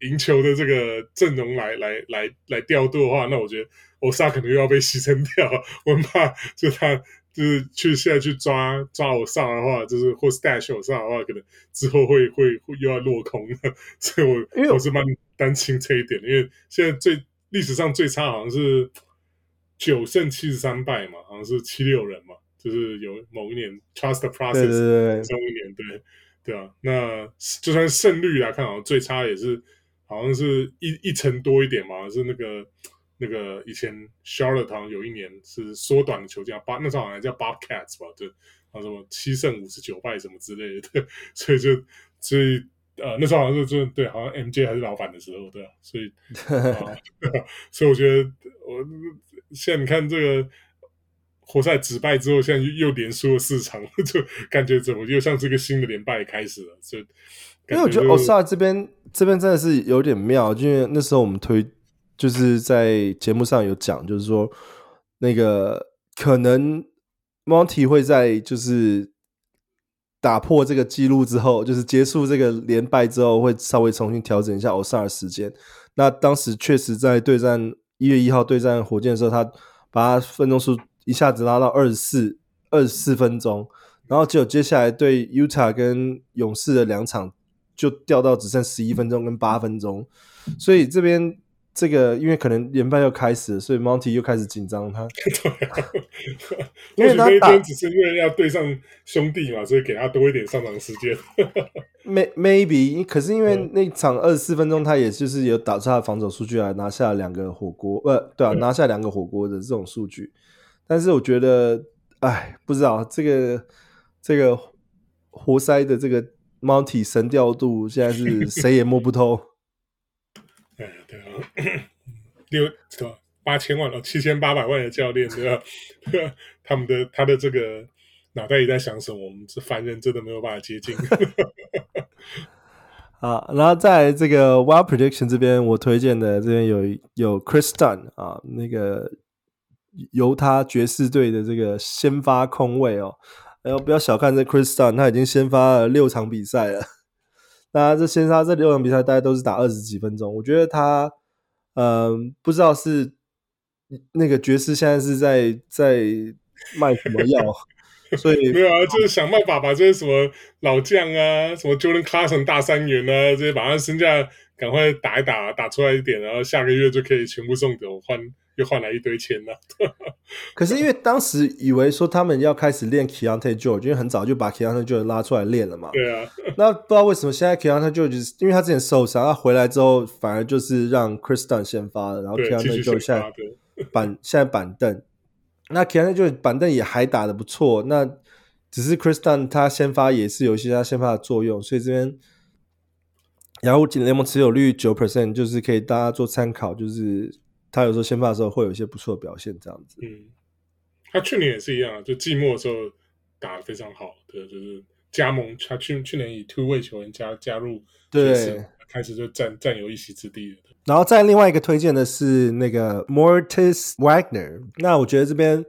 B: 赢球的这个阵容来来来来调度的话，那我觉得欧萨可能又要被牺牲掉，我很怕就他。就是去现在去抓抓我上的话，就是或 stash 我上的话，可能之后会会会又要落空了，所以我我是蛮担心这一点的，因为现在最历史上最差好像是九胜七十三败嘛，好像是七六人嘛，就是有某一年 trust the process 中一年对对啊，那就算胜率来看，好像最差也是好像是一一成多一点嘛，是那个。那个以前 Charlotte 有一年是缩短的球季，八那时候好像叫 Bobcats 吧，对啊什么七胜五十九败什么之类的，所以就所以呃那时候好像是就对，好像 MJ 还是老板的时候，对啊，所以 啊，所以我觉得我现在你看这个活塞止败之后，现在又连输了四场，就感觉怎么又像这个新的连败开始了，所以
A: 因为我觉得欧萨这边这边真的是有点妙，因为那时候我们推。就是在节目上有讲，就是说那个可能 Monty 会在就是打破这个记录之后，就是结束这个连败之后，会稍微重新调整一下欧萨的时间。那当时确实在对战一月一号对战火箭的时候，他把他分钟数一下子拉到二十四二十四分钟，然后结果接下来对 Utah 跟勇士的两场就掉到只剩十一分钟跟八分钟，所以这边。这个因为可能连败又开始了，所以 Monty 又开始紧张他。
B: 因为他那天只是为了要对上兄弟嘛，所以给他多一点上场时间。
A: Maybe，可是因为那场二十四分钟，他也就是有打出他的防守数据来拿下两个火锅，不、呃，对啊，拿下两个火锅的这种数据。但是我觉得，哎，不知道这个这个活塞的这个 Monty 神调度，现在是谁也摸不透。
B: 哎，对啊，六对吧？八千万哦，七千八百万的教练，对吧？他们的他的这个脑袋里在想什么？我们这凡人真的没有办法接近。
A: 啊，然后在这个 Wild Prediction 这边，我推荐的这边有有 Chris Dunn 啊，那个犹他爵士队的这个先发控卫哦，哎呦，不要小看这 Chris Dunn，他已经先发了六场比赛了。那这先杀这六场比赛，大家都是打二十几分钟。我觉得他，嗯、不知道是那个爵士现在是在在卖什么药，所以
B: 没有啊，就是想办法把这些什么老将啊，什么 Jordan Clarkson 大三元啊，这些把他身价赶快打一打，打出来一点，然后下个月就可以全部送走换。又换来一堆钱了，
A: 可是因为当时以为说他们要开始练 Keyonte George，因为很早就把 Keyonte George 拉出来练了嘛。
B: 对啊，
A: 那不知道为什么现在 Keyonte George，因为他之前受伤，他回来之后反而就是让 Chris Dunn 先发了，然后 Keyonte George 现在 板现在板凳，那 Keyonte George 板凳也还打得不错，那只是 Chris Dunn 他先发也是有一些他先发的作用，所以这边然后联盟持有率九 percent，就是可以大家做参考，就是。他有时候先发的时候会有一些不错的表现，这样子。
B: 嗯，他去年也是一样，就季末的时候打的非常好，对，就是加盟。他去去年以 two way 球员加加入，对，开始就占占有一席之地了。
A: 然后再另外一个推荐的是那个 Moritz Wagner，那我觉得这边。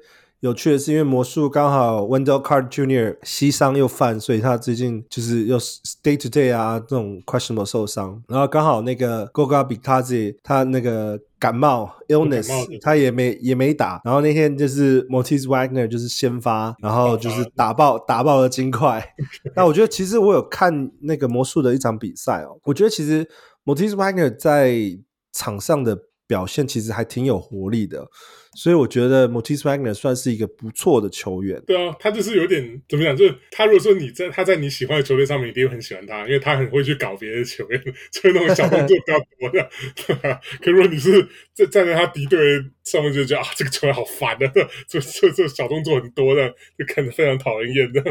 A: 有趣的是，因为魔术刚好 Wendell Carter Jr. 膝伤又犯，所以他最近就是又 day to day 啊这种 questionable 受伤。然后刚好那个 Goga Bitadze 他那个感冒 illness，他也没也没打。然后那天就是 Motis Wagner 就是先发，然后就是打爆打爆了金块。那我觉得其实我有看那个魔术的一场比赛哦，我觉得其实 Motis Wagner 在场上的表现其实还挺有活力的。所以我觉得 Motis Wagner 算是一个不错的球员。对
B: 啊，他就是有点怎么讲？就是他如果说你在他在你喜欢的球队上面，一定会很喜欢他，因为他很会去搞别的球员，就是那种小动作比较多的。可如果你是在站在他敌对上面，就觉得啊，这个球员好烦啊，这这这小动作很多的，就看着非常讨人厌的。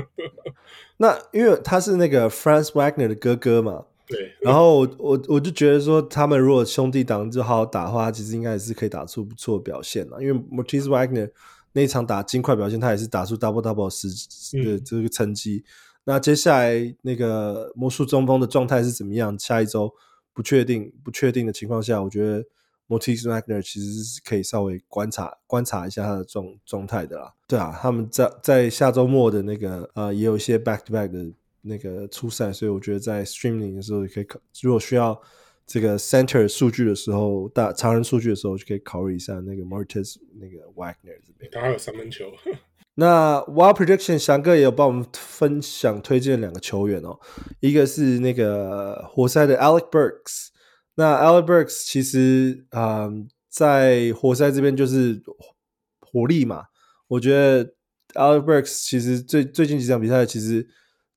A: 那因为他是那个 Franz Wagner 的哥哥嘛，
B: 对，
A: 然后我我我就觉得说，他们如果兄弟档就好好打的话，其实应该也是可以打出不错的表现了。因为 Moritz Wagner 那一场打金块表现，他也是打出 double double 十的这个成绩。嗯、那接下来那个魔术中锋的状态是怎么样？下一周不确定，不确定的情况下，我觉得 Moritz Wagner 其实是可以稍微观察观察一下他的状状态的啦。对啊，他们在在下周末的那个呃，也有一些 back to back 的。那个初赛，所以我觉得在 streaming 的时候也可以考，如果需要这个 center 数据的时候，大常人数据的时候，就可以考虑一下那个 mortis 那个 Wagner 这边。
B: 他还有三分球。
A: 那 Wild Prediction 翔哥也有帮我们分享推荐两个球员哦，一个是那个活塞的 Alec Burks。那 Alec Burks 其实啊、呃，在活塞这边就是火力嘛，我觉得 Alec Burks 其实最最近几场比赛其实。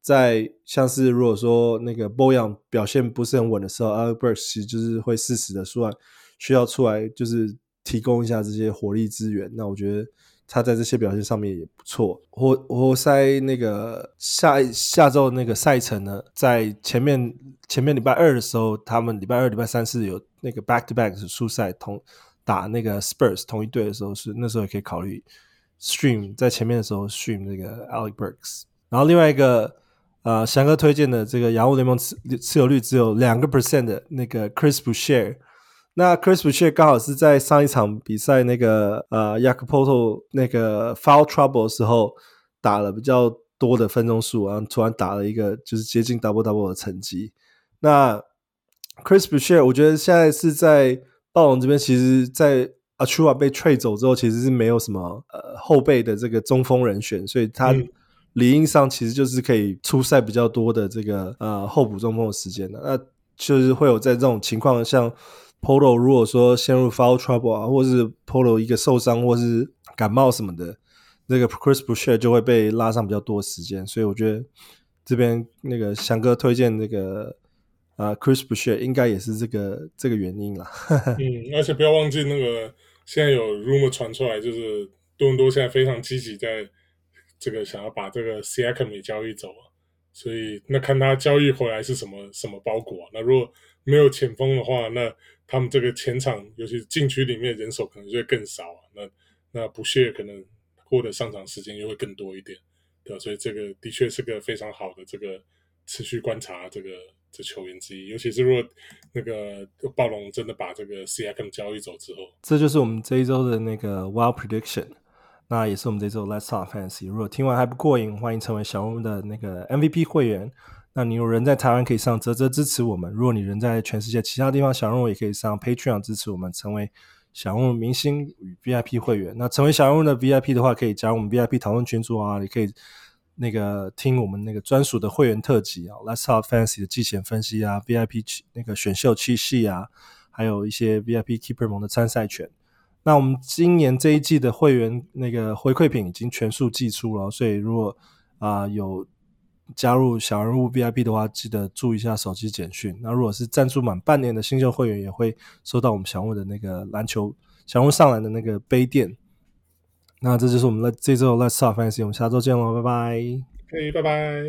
A: 在像是如果说那个 Bojan 表现不是很稳的时候，Alex Burks 其实就是会适时的出来，需要出来就是提供一下这些火力资源。那我觉得他在这些表现上面也不错。活活塞那个下下周那个赛程呢，在前面前面礼拜二的时候，他们礼拜二、礼拜三是有那个 back to back 是出赛同打那个 Spurs 同一队的时候，是那时候也可以考虑 stream 在前面的时候 stream 那个 Alex Burks，然后另外一个。呃，翔哥推荐的这个洋务联盟持持有率只有两个 percent 的那个 Chris Boucher，那 Chris Boucher 刚好是在上一场比赛那个呃 Jakpoto 那个 foul trouble 的时候打了比较多的分钟数，然后突然打了一个就是接近 double double 的成绩。那 Chris Boucher 我觉得现在是在暴龙这边，其实，在 Achua 被 trade 走之后，其实是没有什么呃后备的这个中锋人选，所以他。理应上其实就是可以出赛比较多的这个呃候补中锋的时间的，那就是会有在这种情况，像 Polo 如果说陷入 foul trouble 啊，或是 Polo 一个受伤或是感冒什么的，那个 Chris Boucher 就会被拉上比较多时间，所以我觉得这边那个翔哥推荐那个啊、Chris Boucher 应该也是这个这个原因啦。
B: 嗯，而且不要忘记那个现在有 rumor 传出来，就是多伦多现在非常积极在。这个想要把这个 Siakam 也交易走啊，所以那看他交易回来是什么什么包裹？那如果没有前锋的话，那他们这个前场，尤其是禁区里面人手可能就会更少啊。那那不屑可能获得上场时间又会更多一点，对？所以这个的确是个非常好的这个持续观察这个这球员之一，尤其是如果那个暴龙真的把这个 Siakam 交易走之后，
A: 这就是我们这一周的那个 Wild Prediction。那也是我们这周 Let's Talk Fantasy。如果听完还不过瘾，欢迎成为小人物的那个 MVP 会员。那你有人在台湾可以上啧啧支持我们。如果你人在全世界其他地方，小人物也可以上 Patreon 支持我们，成为小人物明星与 VIP 会员。那成为小人物的 VIP 的话，可以加入我们 VIP 讨论群组啊，也可以那个听我们那个专属的会员特辑啊，Let's Talk Fantasy 的季前分析啊，VIP 那个选秀七夕啊，还有一些 VIP Keeper 盟的参赛权。那我们今年这一季的会员那个回馈品已经全数寄出了，所以如果啊、有加入小人物 VIP 的话，记得注意一下手机简讯。那如果是赞助满半年的新秀会员，也会收到我们小物的那个篮球小物上篮的那个杯垫。那这就是我们的这周 Let's Talk Fantasy，我们下周见喽，拜拜。
B: 可以，拜拜。